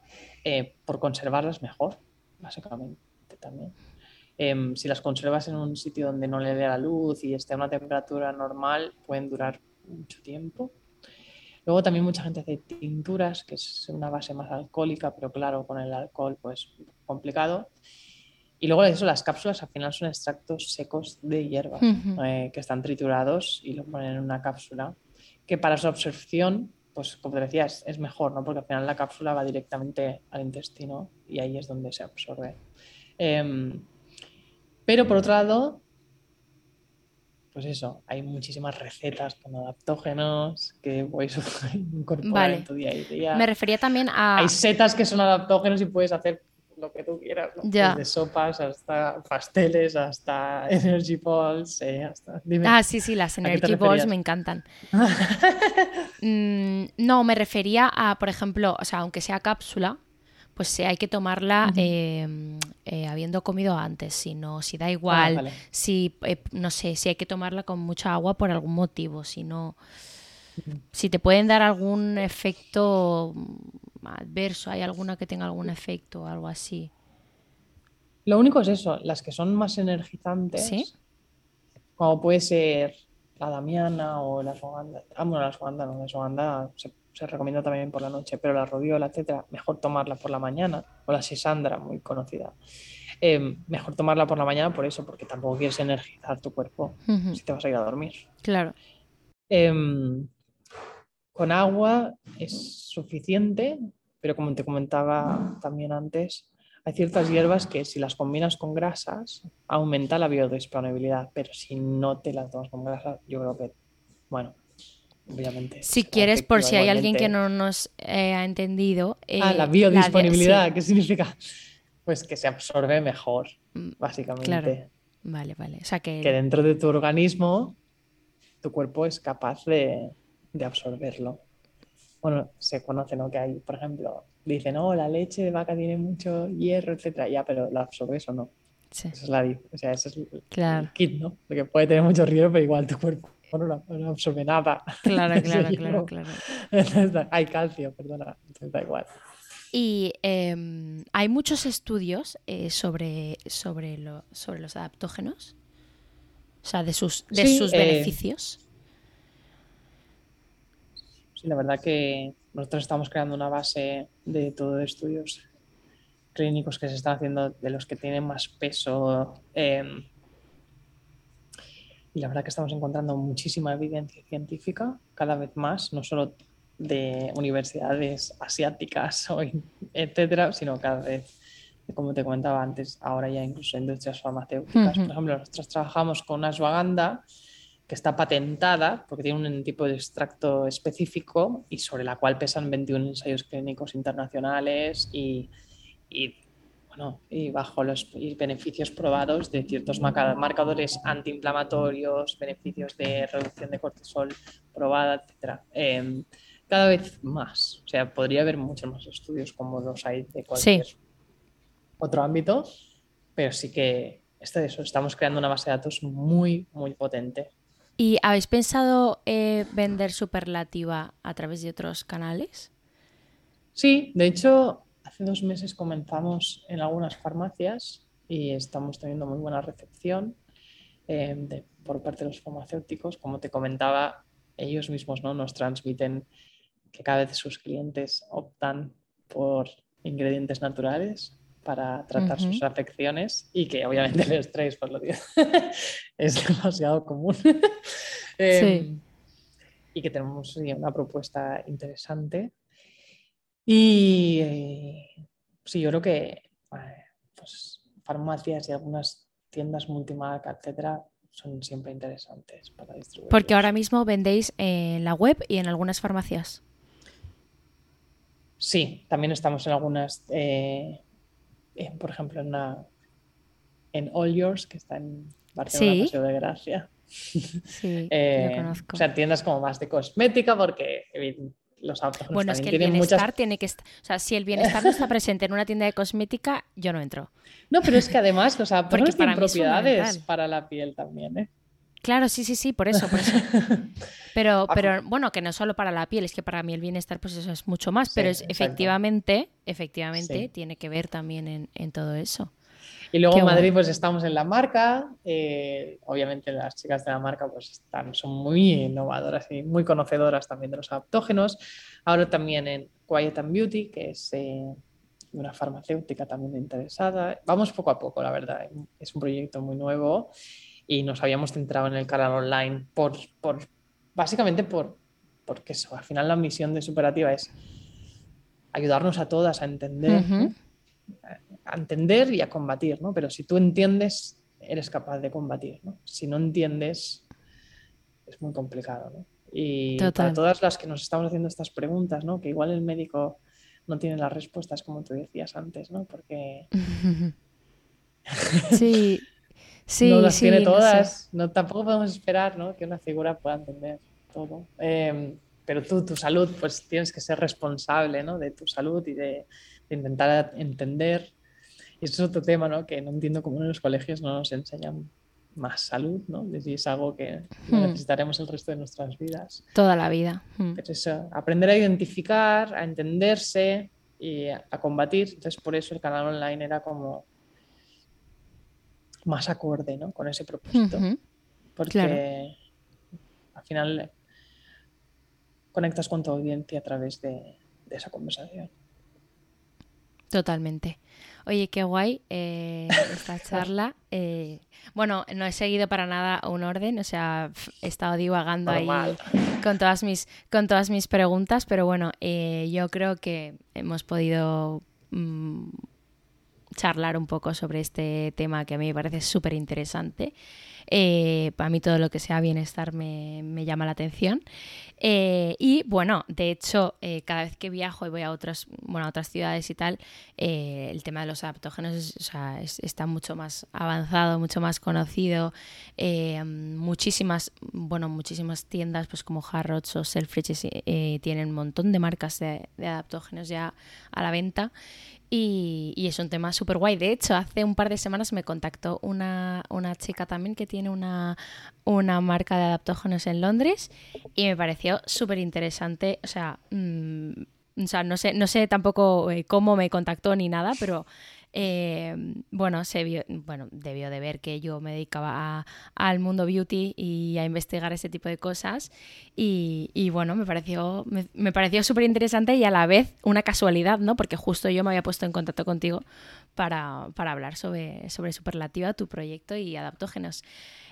eh, por conservarlas mejor, básicamente también. Em, si las conservas en un sitio donde no le dé la luz y esté a una temperatura normal, pueden durar mucho tiempo. Luego también mucha gente hace tinturas, que es una base más alcohólica, pero claro, con el alcohol pues complicado. Y luego eso, las cápsulas al final son extractos secos de hierbas eh, que están triturados y lo ponen en una cápsula, que para su absorción, pues como te decía, es, es mejor, ¿no? Porque al final la cápsula va directamente al intestino y ahí es donde se absorbe. Em, pero por otro lado, pues eso, hay muchísimas recetas con adaptógenos que puedes incorporar Vale. en tu día a día. Me refería también a... Hay setas que son adaptógenos y puedes hacer lo que tú quieras, ¿no? Ya. Desde sopas hasta pasteles, hasta energy balls, eh, hasta... Dime. Ah, sí, sí, las ¿A qué te Energy Balls me encantan. Mm, no, me refería a, por ejemplo, o sea, aunque sea cápsula, pues eh, hay que tomarla eh, eh, habiendo comido antes, si no, si da igual, Ah, vale. si, eh, no sé, si hay que tomarla con mucha agua por algún motivo, si no, si te pueden dar algún efecto adverso, hay alguna que tenga algún efecto o algo así. Lo único es eso, las que son más energizantes, ¿Sí? como puede ser la damiana o la ashwagandha. Ah, bueno, la no, la se, se recomienda también por la noche, pero la rodiola, etcétera, mejor tomarla por la mañana, o la sisandra, muy conocida. eh, mejor tomarla por la mañana por eso, porque tampoco quieres energizar tu cuerpo si te vas a ir a dormir. Claro. Em, con agua es suficiente, pero como te comentaba también antes, hay ciertas hierbas que si las combinas con grasas aumenta la biodisponibilidad, pero si no te las tomas con grasas, yo creo que, bueno, obviamente. Si quieres, por si hay alguien que no nos eh, ha entendido. Ah, eh, la de- biodisponibilidad, sí, ¿qué significa? Pues que se absorbe mejor, Mm, básicamente. claro. Vale, vale. O sea que. Que dentro de tu organismo, tu cuerpo es capaz de, de absorberlo. Bueno, se conoce, ¿no? Que hay, por ejemplo, dicen, oh, la leche de vaca tiene mucho hierro, etcétera. Ya, pero ¿la absorbes o no? sí, Esa es la, o sea, ese es el, Claro. el kit, ¿no? Porque puede tener mucho hierro, pero igual tu cuerpo no, no absorbe nada. Claro, claro, claro, claro. Entonces, hay calcio, perdona, entonces da igual. Y em, hay muchos estudios eh, sobre, sobre, lo- sobre los adaptógenos, o sea, de sus, de Sí, sus eh, beneficios. Sí, la verdad que nosotros estamos creando una base de todo de estudios clínicos que se están haciendo de los que tienen más peso. eh, y la verdad que estamos encontrando muchísima evidencia científica, cada vez más, no solo de universidades asiáticas o etcétera, sino cada vez, como te comentaba antes, ahora ya incluso industrias farmacéuticas. Ujú. Por ejemplo, nosotros trabajamos con una ashwagandha que está patentada porque tiene un tipo de extracto específico y sobre la cual pesan 21 ensayos clínicos internacionales y, y, bueno, y bajo los y beneficios probados de ciertos marca- marcadores antiinflamatorios, beneficios de reducción de cortisol probada, etc. cada vez más. O sea, podría haber muchos más estudios como los hay de cualquier otro ámbito, pero sí que esto eso, estamos creando una base de datos muy, muy potente. ¿Y habéis pensado eh, vender Superlativa a través de otros canales? Sí, de hecho, hace dos meses comenzamos en algunas farmacias y estamos teniendo muy buena recepción de- por parte de los farmacéuticos. Como te comentaba, ellos mismos ¿no? nos transmiten que cada vez sus clientes optan por ingredientes naturales para tratar sus afecciones y que obviamente el estrés, por lo digo, es demasiado común. Em, y que tenemos sí, una propuesta interesante. Y eh, sí, yo creo que eh, pues, farmacias y algunas tiendas multimarca, etcétera, son siempre interesantes para distribuir. Porque ahora mismo vendéis en la web y en algunas farmacias. Sí, también estamos en algunas, eh, en, por ejemplo, en, una, en All Yours, que está en Barcelona, Sí. Paseo de Gracia. Sí, Eh, lo conozco. O sea, tiendas como más de cosmética, porque los bueno, es que el bienestar muchas tiene que estar. O sea, si el bienestar no está presente en una tienda de cosmética, yo no entro. No, pero es que además los adaptógenos para tienen propiedades para la piel también, ¿eh? Claro, sí, sí, sí, por eso, por eso. Pero, Ah, pero bueno, que no solo para la piel, es que para mí el bienestar, pues eso es mucho más. Sí, pero es, exacto. efectivamente, efectivamente, Sí. tiene que ver también en, en todo eso. Y luego Qué en Madrid pues estamos en la marca, eh, obviamente las chicas de la marca pues están, son muy innovadoras y muy conocedoras también de los adaptógenos. Ahora también en Quiet and Beauty, que es eh, una farmacéutica también interesada. Vamos poco a poco, la verdad. Es un proyecto muy nuevo y nos habíamos centrado en el canal online por, por básicamente por porque eso, al final la misión de Superativa es ayudarnos a todas a entender a entender y a combatir, ¿no? Pero si tú entiendes, eres capaz de combatir, ¿no? Si no entiendes, es muy complicado, ¿no? Y Total. para todas las que nos estamos haciendo estas preguntas, ¿no? Que igual el médico no tiene las respuestas, como tú decías antes, ¿no? Porque Sí, sí, no las sí, tiene sé. todas. No, tampoco podemos esperar, ¿no? Que una figura pueda entender todo. Eh, pero tú, tu salud, pues tienes que ser responsable, ¿no? De tu salud y de, de intentar entender. Y eso es otro tema, ¿no? Que no entiendo cómo en los colegios no nos enseñan más salud, ¿no? Y es algo que Hmm. necesitaremos el resto de nuestras vidas. Toda la vida. Mm. Pero eso, aprender a identificar, a entenderse y a combatir. Entonces, por eso el canal online era como más acorde, ¿no? Con ese propósito. Porque Claro. al final conectas con tu audiencia a través de, de esa conversación. Totalmente. Oye, qué guay eh, esta charla. Eh, bueno, no he seguido para nada un orden, o sea, he estado divagando ahí con todas mis, con todas mis preguntas, pero bueno, eh, yo creo que hemos podido mm, charlar un poco sobre este tema que a mí me parece súper interesante. Eh, para mí todo lo que sea bienestar me, llama la atención. Eh, y bueno, de hecho, eh, cada vez que viajo y voy a otras, bueno, a otras ciudades y tal, el tema de los adaptógenos está mucho más avanzado, mucho más conocido. muchísimas, bueno, muchísimas tiendas, pues como Harrods o Selfridges, tienen un montón de marcas de, de adaptógenos ya a la venta. Y, es un tema súper guay. De hecho, hace un par de semanas me contactó una, chica también que tiene una, marca de adaptógenos en Londres y me pareció súper interesante. O sea, mm, o sea, no sé, no sé tampoco eh, cómo me contactó ni nada, pero eh, bueno, se bueno, debió de ver que yo me dedicaba al mundo beauty y a investigar ese tipo de cosas. Y, bueno, me pareció, me, pareció súper interesante y a la vez una casualidad, ¿no? Porque justo yo me había puesto en contacto contigo para, hablar sobre, sobre Superlativa, tu proyecto y adaptógenos.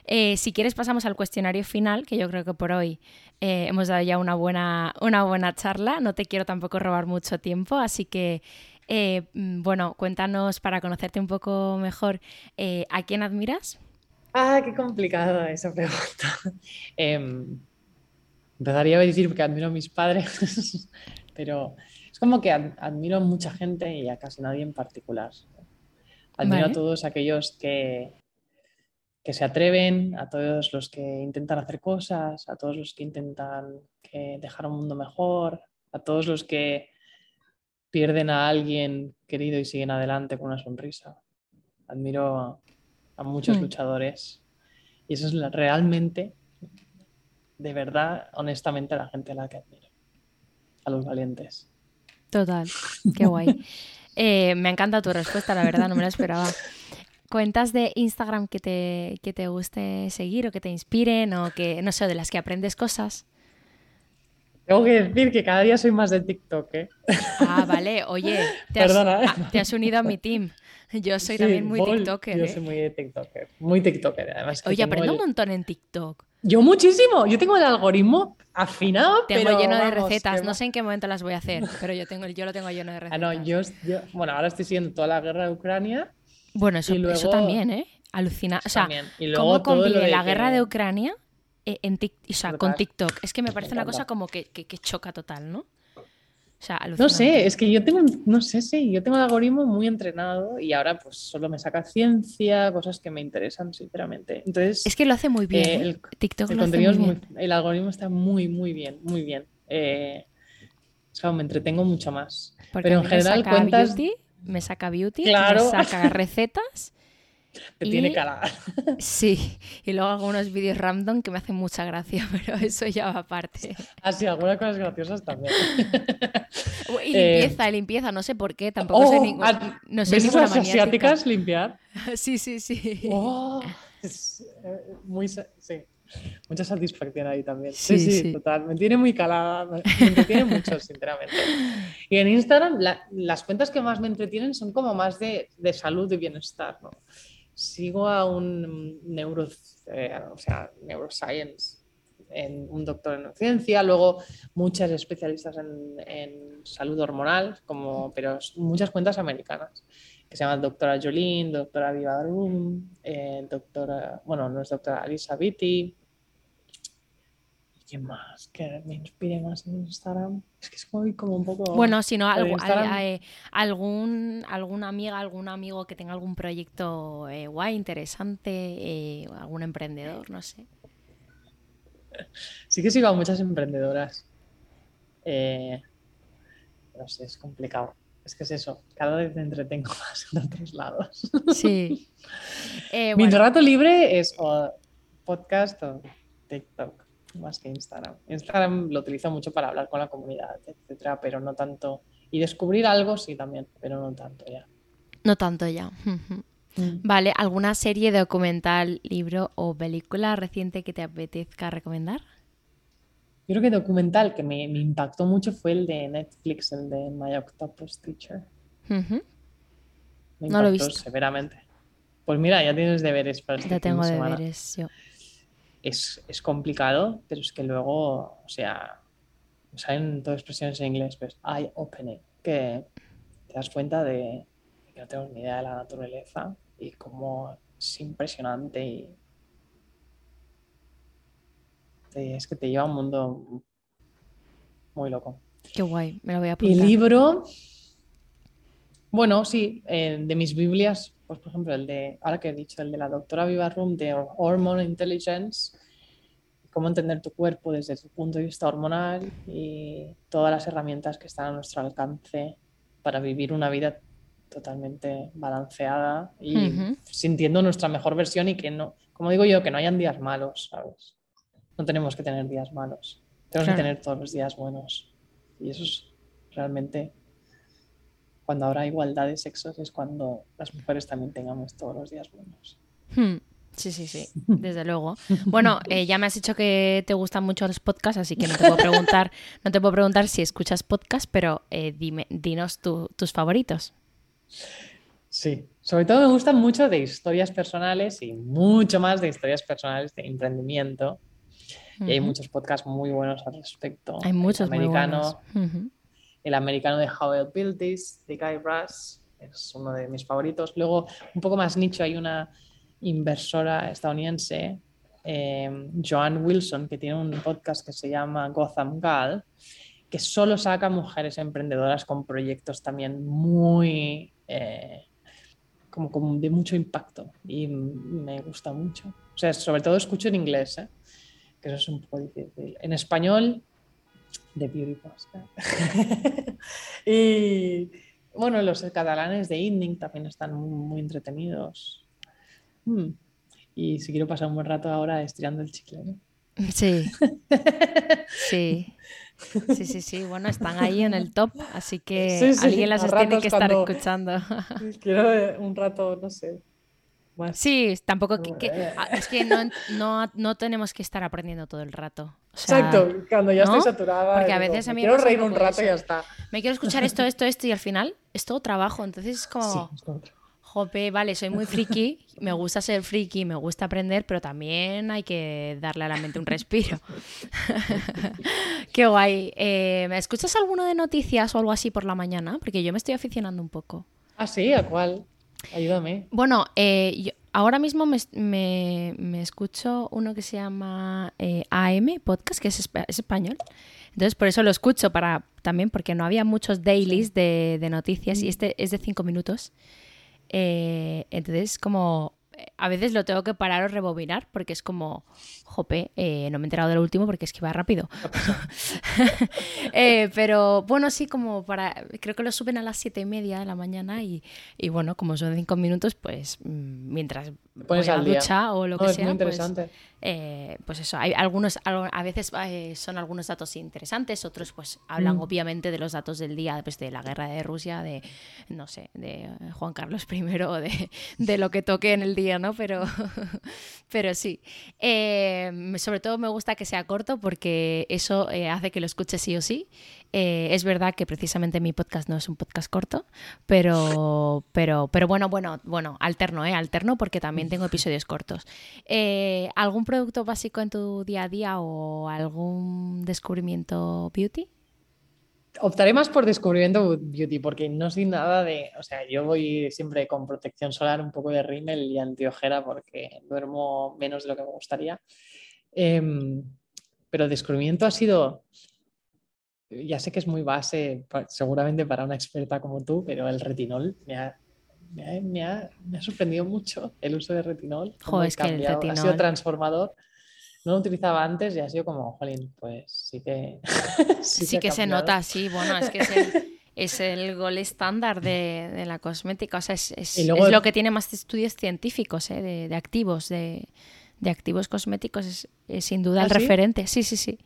Eh, si quieres pasamos al cuestionario final, que yo creo que por hoy eh, hemos dado ya una buena, una buena charla. No te quiero tampoco robar mucho tiempo, así que eh, mm, bueno, cuéntanos para conocerte un poco mejor, eh, ¿a quién admiras? Ah, qué complicada esa pregunta. Em, empezaría a decir que admiro a mis padres, pero es como que admiro a mucha gente y a casi nadie en particular. Admiro a todos aquellos que, que se atreven, a todos los que intentan hacer cosas, a todos los que intentan dejar un mundo mejor, a todos los que pierden a alguien querido y siguen adelante con una sonrisa. Admiro a, muchos mm. luchadores y eso es realmente, de verdad, honestamente, la gente a la que admiro. A los valientes. Total, qué guay. Eh, me encanta tu respuesta, la verdad, no me la esperaba. ¿Cuentas de Instagram que te, que te guste seguir o que te inspiren o que, no sé, de las que aprendes cosas? Tengo que decir que cada día soy más de TikTok, ¿eh? Ah, vale. Oye, te has, ah, te has unido a mi team. Yo soy también muy TikToker. Yo ¿eh? soy muy TikToker. Muy TikToker, además. Oye, aprendo un montón en TikTok. Yo muchísimo. Yo tengo el algoritmo afinado, tengo lleno de recetas. No sé en qué momento las voy a hacer, pero yo, tengo, yo lo tengo lleno de recetas. Ah, no, yo, bueno, ahora estoy siguiendo toda la guerra de Ucrania. Bueno, eso, eso también, ¿eh? Alucina. O sea, ¿cómo convive la guerra de Ucrania eh, con TikTok. Es que me parece una cosa como que, choca total, ¿no? O sea, no sé, es que yo tengo, no sé, sí, yo tengo el algoritmo muy entrenado y ahora pues solo me saca ciencia, cosas que me interesan, sinceramente. Entonces, es que lo hace muy bien. Eh, ¿eh? el, TikTok el, muy el algoritmo está muy, muy bien, muy bien. o sea, me entretengo mucho más. Pero en general cuentas... Beauty, me saca beauty, me saca recetas que tiene cara. Sí, y luego hago unos vídeos random que me hacen mucha gracia, pero eso ya va aparte. Ah, sí, algunas cosas graciosas también. Y limpieza, y limpieza, no sé por qué, tampoco sé, oh, ningún, ah, no sé ¿Ves las asiáticas limpiar? sí, sí, sí. Oh, es, eh, muy, sí. Mucha satisfacción ahí también. Sí, sí, total. Me tiene muy calada. Me entretiene mucho, sinceramente. Y en Instagram, las cuentas que más me entretienen son como más de, de salud y bienestar, ¿no? Sigo a un neuro, eh, o sea, neuroscience, en un doctor en ciencia, luego muchas especialistas en, salud hormonal, como, pero muchas cuentas americanas, que se llaman doctora Jolene, doctora Viva eh, doctora, bueno, no es doctora Alisa Vitti, ¿Qué más? Que me inspire más en Instagram. Es que soy como un poco. Bueno, si no, eh, algún, alguna amiga, algún amigo que tenga algún proyecto eh, guay, interesante, eh, algún emprendedor, no sé. Sí que sigo a muchas emprendedoras. no sé, es complicado. Es que es eso, cada vez me entretengo más en otros lados. Sí. Mi rato libre es podcast o TikTok más que Instagram. Instagram lo utilizo mucho para hablar con la comunidad, etcétera, pero no tanto. Y descubrir algo sí también, pero no tanto ya. No tanto ya. Mm. Vale, ¿alguna serie, documental, libro o película reciente que te apetezca recomendar? Yo creo que documental que me, impactó mucho fue el de Netflix, el de My Octopus Teacher. me No lo he impactó visto. severamente. Pues mira, ya tienes deberes para este Ya tengo de deberes yo. Es, es complicado, pero es que luego, o sea, salen todas expresiones en inglés, pues eye opening, que te das cuenta de que no tenemos ni idea de la naturaleza y cómo es impresionante y, y es que te lleva a un mundo muy loco. Qué guay, me lo voy a Y apuntar. libro, bueno, sí, eh, de mis Biblias, pues por ejemplo, el de, ahora que he dicho, el de la doctora Viva Room de Hormone Intelligence, cómo entender tu cuerpo desde tu punto de vista hormonal y todas las herramientas que están a nuestro alcance para vivir una vida totalmente balanceada y Ujú. sintiendo nuestra mejor versión y que no, como digo yo, que no hayan días malos, ¿sabes? No tenemos que tener días malos, tenemos Claro. que tener todos los días buenos. Y eso es realmente cuando habrá igualdad de sexos es cuando las mujeres también tengamos todos los días buenos. Hmm, Sí, sí, sí, desde luego. Bueno, eh, ya me has dicho que te gustan mucho los podcasts, así que no te puedo preguntar, no te puedo preguntar si escuchas podcast, pero eh, dime, dinos tu- tus favoritos. Sí, sobre todo me gustan mucho de historias personales y mucho más de historias personales de emprendimiento. Y hay muchos podcasts muy buenos al respecto. Hay muchos muy americano, buenos. Ujú. El americano de How I Built This, de Guy Raz, es uno de mis favoritos. Luego, un poco más nicho, hay una inversora estadounidense, eh, Joanne Wilson, que tiene un podcast que se llama Gotham Gal, que solo saca mujeres emprendedoras con proyectos también muy, eh, como, de mucho impacto y me gusta mucho. O sea, sobre todo escucho en inglés, ¿eh? que eso es un poco difícil. En español, de Beauty Podcast. y bueno, los catalanes de Inding también están muy, muy entretenidos. Mm. Y si quiero pasar un buen rato ahora estirando el chicle. ¿no? Sí, sí. Sí, sí, sí. Bueno, están ahí en el top, así que Sí, sí, alguien las tiene que estar escuchando. Quiero un rato, no sé. Más. Sí, tampoco que, que- ah, es que no, no, no tenemos que estar aprendiendo todo el rato. O sea, Exacto, cuando ya ¿no? estoy saturada. Porque a veces a me mí me quiero reír un rato y ya está. Me quiero escuchar esto, esto, esto y al final es todo trabajo. Entonces es como, Sí, es como- jope, vale, soy muy friki, me gusta ser friki, me gusta aprender, pero también hay que darle a la mente un respiro. Qué guay. Eh, ¿Me escuchas alguno de noticias o algo así por la mañana? Porque yo me estoy aficionando un poco. Ah, sí, ¿a cuál? Ayúdame. Bueno, eh, yo- ahora mismo me, me- me escucho uno que se llama eh, AM Podcast, que es, es español. Entonces, por eso lo escucho, para también porque no había muchos dailies de, de noticias y este es de cinco minutos. Eh, entonces, como eh, a veces lo tengo que parar o rebobinar porque es como, jope, eh, no me he enterado de lo último porque es que va rápido. Eh, pero bueno, sí, como para, creo que lo suben a las siete y media de la mañana y, y bueno, como son cinco minutos, pues mm, mientras Pones voy a la ducha o lo No, que es sea, muy pues, eh, pues eso, hay algunos, a veces son algunos datos interesantes, otros pues hablan Mm. obviamente de los datos del día, pues de la guerra de Rusia, de, no sé, de Juan Carlos I o de, de lo que toque en el día, ¿no? Pero, pero sí. Eh, sobre todo me gusta que sea corto porque eso eh, hace que lo escuche sí o sí. Eh, es verdad que precisamente mi podcast no es un podcast corto, pero, pero, pero bueno, bueno, bueno, alterno, ¿eh? Alterno porque también tengo episodios cortos. Eh, ¿Algún producto básico en tu día a día o algún descubrimiento beauty? Optaré más por descubrimiento beauty porque no soy nada de, o sea, yo voy siempre con protección solar, un poco de rímel y antiojera porque duermo menos de lo que me gustaría. Em, pero descubrimiento ha sido, ya sé que es muy base, seguramente para una experta como tú, pero el retinol me ha, me ha, me ha- me ha sorprendido mucho el uso de retinol. Jo, es que el cambiado, Ha sido retinol- transformador. No lo utilizaba antes y ha sido como, jolín, pues sí que... Sí, que se nota, sí, bueno, es que es el, es el gol estándar de, de la cosmética, o sea, es, es- Y luego- es lo que tiene más estudios científicos, ¿eh? de, de activos, de, de activos cosméticos, es, sin duda ¿Ah, el sí? referente, sí, sí, sí,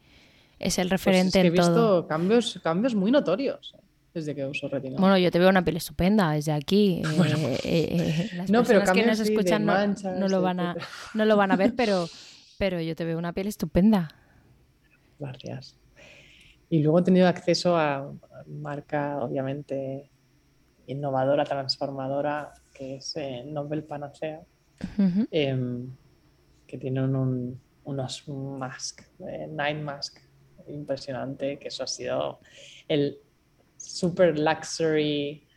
es el Pues es referente que he en visto todo. cambios, cambios muy notorios eh, desde que uso retinol. Bueno, yo te veo una piel estupenda desde aquí. eh, eh, eh, las No, pero personas que cambios nos escuchan no, manchas, no lo van a, no lo van a ver, pero, pero yo te veo una piel estupenda. Gracias. Y luego he tenido acceso a marca, obviamente, innovadora, transformadora, que es eh, Nobel Panacea, em, que tienen un- unos mask, eh, Nine Mask, impresionante, que eso ha sido el super luxury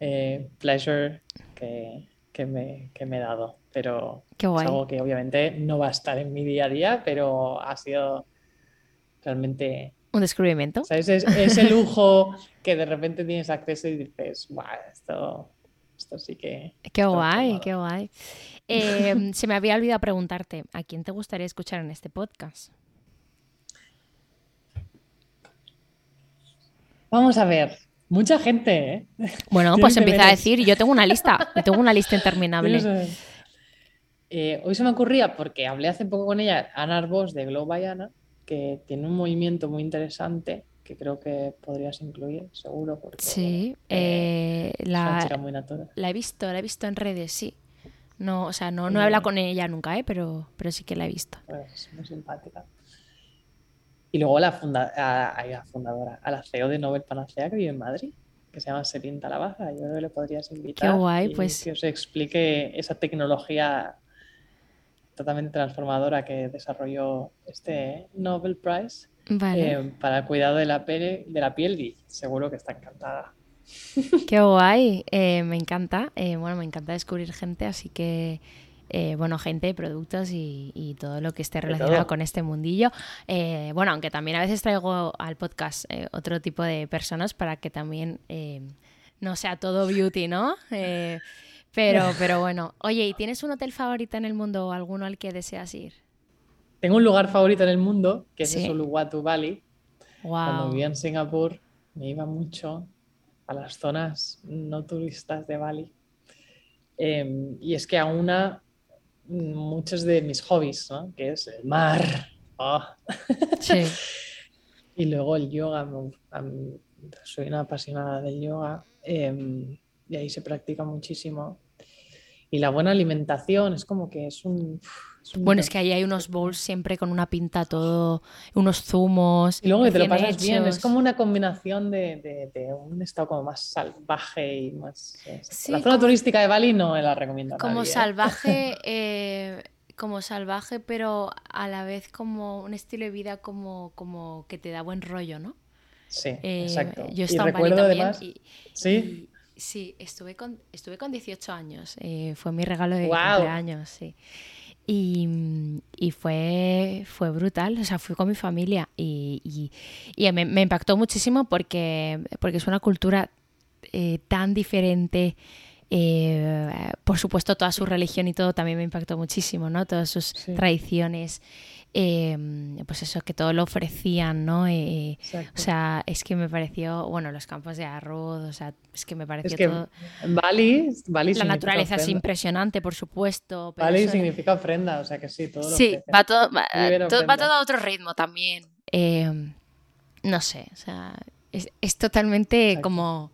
eh, pleasure que, que me, que me he dado. Pero Qué es algo que obviamente no va a estar en mi día a día, pero ha sido realmente Un descubrimiento. ¿Sabes? Es, ese lujo que de repente tienes acceso y dices, guau, esto, esto sí que... Qué guay, formado". qué guay. Eh, se me había olvidado preguntarte, ¿a quién te gustaría escuchar en este podcast? Vamos a ver, mucha gente, ¿eh? Bueno, pues empieza a decir, yo tengo una lista, tengo una lista interminable. Eh, hoy se me ocurría, porque hablé hace poco con ella, Ana Arbós de Glow by Ana, que tiene un movimiento muy interesante que creo que podrías incluir, seguro, porque Sí, eh, eh, la, muy he visto, la he visto en redes, sí. No, o sea, no, no he hablado con ella nunca, ¿eh? pero, pero sí que la he visto. Pues, es muy simpática. Y luego la, funda- a, a la fundadora, a la CEO de Nobel Panacea que vive en Madrid, que se llama Selin Talabaza. Yo creo que le podrías invitar guay, y pues. que os explique esa tecnología totalmente transformadora que desarrolló este Nobel Prize Vale, eh, para el cuidado de la, piel, de la piel y seguro que está encantada. qué guay, eh, me encanta. eh, bueno, me encanta descubrir gente, así que, eh, bueno, gente, productos y, y todo lo que esté relacionado con este mundillo. Eh, bueno, aunque también a veces traigo al podcast eh, otro tipo de personas para que también no sea todo beauty, ¿no? Pero, pero bueno, oye, ¿y tienes un hotel favorito en el mundo o alguno al que deseas ir? Tengo un lugar favorito en el mundo, que es Sí. Uluwatu Valley. Cuando vivía en Singapur me iba mucho a las zonas no turistas de Bali. Em, y es que aúna muchos de mis hobbies, ¿no? Que es el mar. ah, Sí. Y luego el yoga. soy una apasionada del yoga. em, y ahí se practica muchísimo. Y la buena alimentación es como que es un... es un Bueno, es que ahí hay unos bowls siempre con una pinta todo, unos zumos. Y luego que te lo pasas bien, es como una combinación de, de- de un estado como más salvaje y más... eh, Sí, la zona como- turística de Bali no la recomiendo a Como nadie, ¿eh? salvaje, eh, como salvaje, pero a la vez como un estilo de vida como, como que te da buen rollo, ¿no? Sí, Eh, exacto. Yo he Y recuerdo además... y- Sí, y- sí, estuve con, estuve con 18 años. eh, fue mi regalo de Guau. cumpleaños, sí. Y, y fue, fue brutal, o sea, fui con mi familia y, y- y me, me impactó muchísimo porque, porque es una cultura eh, tan diferente. eh, por supuesto, toda su religión y todo también me impactó muchísimo, ¿no? Todas sus Sí. tradiciones, eh, pues eso, que todo lo ofrecían, ¿no? Eh, o sea, es que me pareció, bueno, los campos de arroz, o sea, es que me pareció es que todo. Bali, Bali La naturaleza es impresionante, por supuesto. Pero Bali eso- significa ofrenda, o sea que sí, todo lo Sí, ofrece. va todo, va, Vivir todo, va ofrenda. todo a otro ritmo también. Eh, no sé, o sea, es, es totalmente Exacto. como,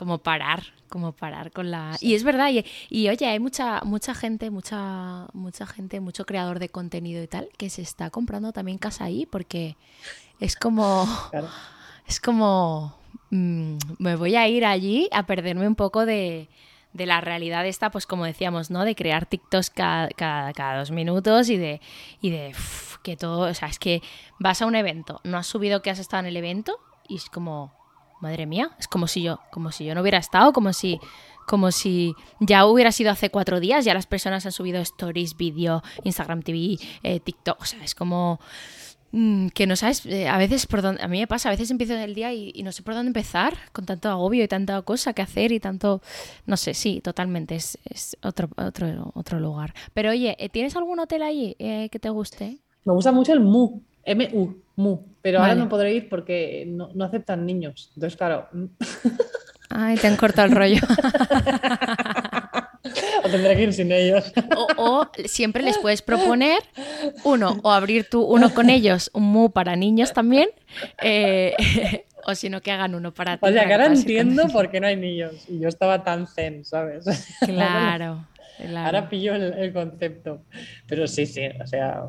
como parar, como parar con la... Y es verdad, y, y, oye, hay mucha, mucha gente, mucha, mucha gente, mucho creador de contenido y tal, que se está comprando también casa ahí porque es como... Claro. Es como, mm, me voy a ir allí a perderme un poco de, de la realidad esta, pues como decíamos, ¿no? De crear TikToks cada, cada, cada dos minutos y de, y de que todo, o sea, es que vas a un evento, no has subido que has estado en el evento y es como, madre mía, es como si yo, como si yo no hubiera estado, como si, como si ya hubiera sido hace cuatro días, ya las personas han subido stories, vídeo, Instagram TV, eh, TikTok, o sea, es como mm, que no sabes, eh, a veces por dónde, a mí me pasa, a veces empiezo el día y, no sé por dónde empezar, con tanto agobio y tanta cosa que hacer y tanto, no sé, sí, totalmente, es, otro, otro, otro lugar. Pero oye, ¿eh, ¿tienes algún hotel eh, que te guste? Me gusta mucho el MU, M-U, MU, pero ahora no podré ir porque no, no aceptan niños. Entonces, claro, Ay, te han cortado el rollo. o tendré que ir sin ellos. O, o siempre les puedes proponer uno, o abrir tú uno con ellos, un mu para niños también, eh, o si no que hagan uno para ti. O sea, que ahora entiendo por qué no hay niños. Y yo estaba tan zen, ¿sabes? Claro, claro. Ahora pillo el, el concepto. Pero sí, sí, o sea.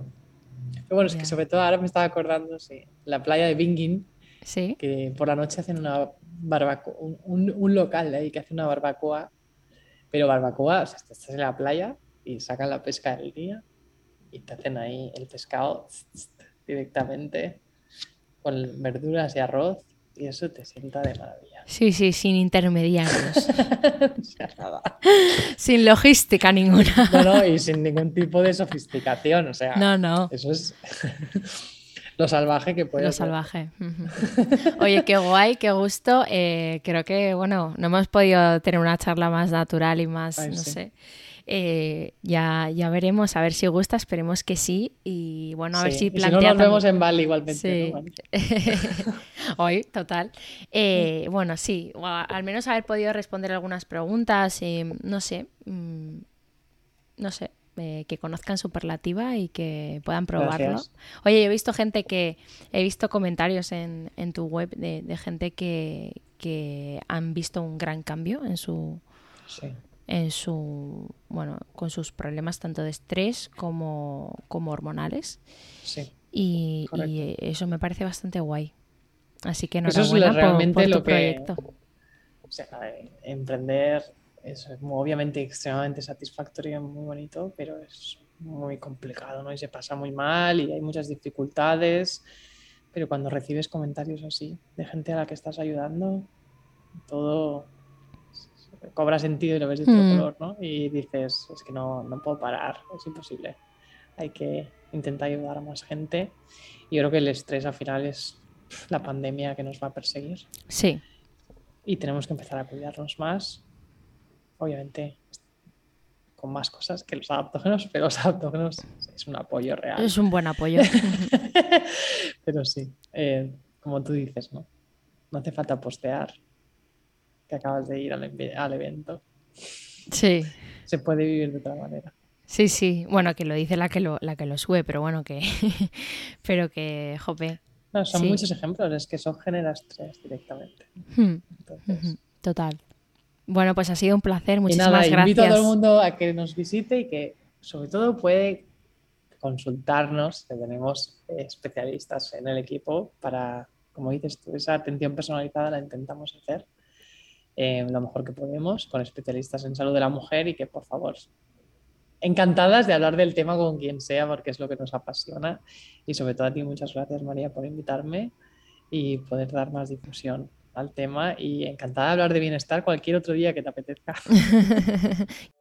Pero bueno, es que sobre todo ahora me estaba acordando, sí, la playa de Bingin, Sí. que por la noche hacen una barbacoa, un, un local de ahí que hace una barbacoa, pero barbacoa, o sea, estás en la playa y sacan la pesca del día y te hacen ahí el pescado directamente con verduras y arroz y eso te sienta de maravilla. Sí, sí, sin intermediarios. O sea, nada. sin logística ninguna. No, no, y sin ningún tipo de sofisticación, o sea, No, no. eso es lo salvaje que puede Lo ser. salvaje. Ujú. Oye, qué guay, qué gusto. Eh, creo que, bueno, no hemos podido tener una charla más natural y más, Ay, no sí. sé. Eh, ya, ya veremos, a ver si gusta, esperemos que sí. Y bueno, a ver si y si no plantea nos vemos en Bali igualmente. Sí. ¿no? Hoy, total. Eh, bueno, sí, o a- al menos haber podido responder algunas preguntas, eh, no sé, mm, no sé, eh, que conozcan Superlativa y que puedan probarlo. Gracias. Oye, yo he visto gente que, he visto comentarios en, en tu web de, de gente que, que han visto un gran cambio en su, Sí. En su, bueno, con sus problemas tanto de estrés como, como hormonales. Sí. Y, eso me parece bastante guay. Así que Eso es enhorabuena lo- por- realmente por, tu lo que- proyecto. O sea, emprender es obviamente extremadamente satisfactorio y muy bonito, pero es muy complicado, ¿no? Y se pasa muy mal y hay muchas dificultades, pero cuando recibes comentarios así de gente a la que estás ayudando, todo cobra sentido y lo ves de otro Mm. color, ¿no? Y dices, es que no, no puedo parar, es imposible. Hay que intentar ayudar a más gente. Y yo creo que el estrés al final es la pandemia que nos va a perseguir Sí, y tenemos que empezar a cuidarnos más. Obviamente, con más cosas que los adaptógenos, pero los adaptógenos es un apoyo real. es un buen apoyo. pero sí, eh, como tú dices, ¿no? No hace falta postear que acabas de ir al, al evento. sí, Se puede vivir de otra manera. sí, sí. Bueno, que lo dice la que lo, la que lo sube, pero bueno, que, pero que, jope. No, son Sí. muchos ejemplos, es que eso genera estrés directamente. Hmm, Entonces, Total. Bueno, pues ha sido un placer. Y Muchísimas nada, gracias. invito a todo el mundo a que nos visite y que sobre todo puede consultarnos, que tenemos especialistas en el equipo para, como dices tú, esa atención personalizada la intentamos hacer eh, lo mejor que podemos con especialistas en salud de la mujer y que por favor, encantadas de hablar del tema con quien sea porque es lo que nos apasiona y sobre todo a ti muchas gracias María por invitarme y poder dar más difusión al tema y encantada de hablar de bienestar cualquier otro día que te apetezca.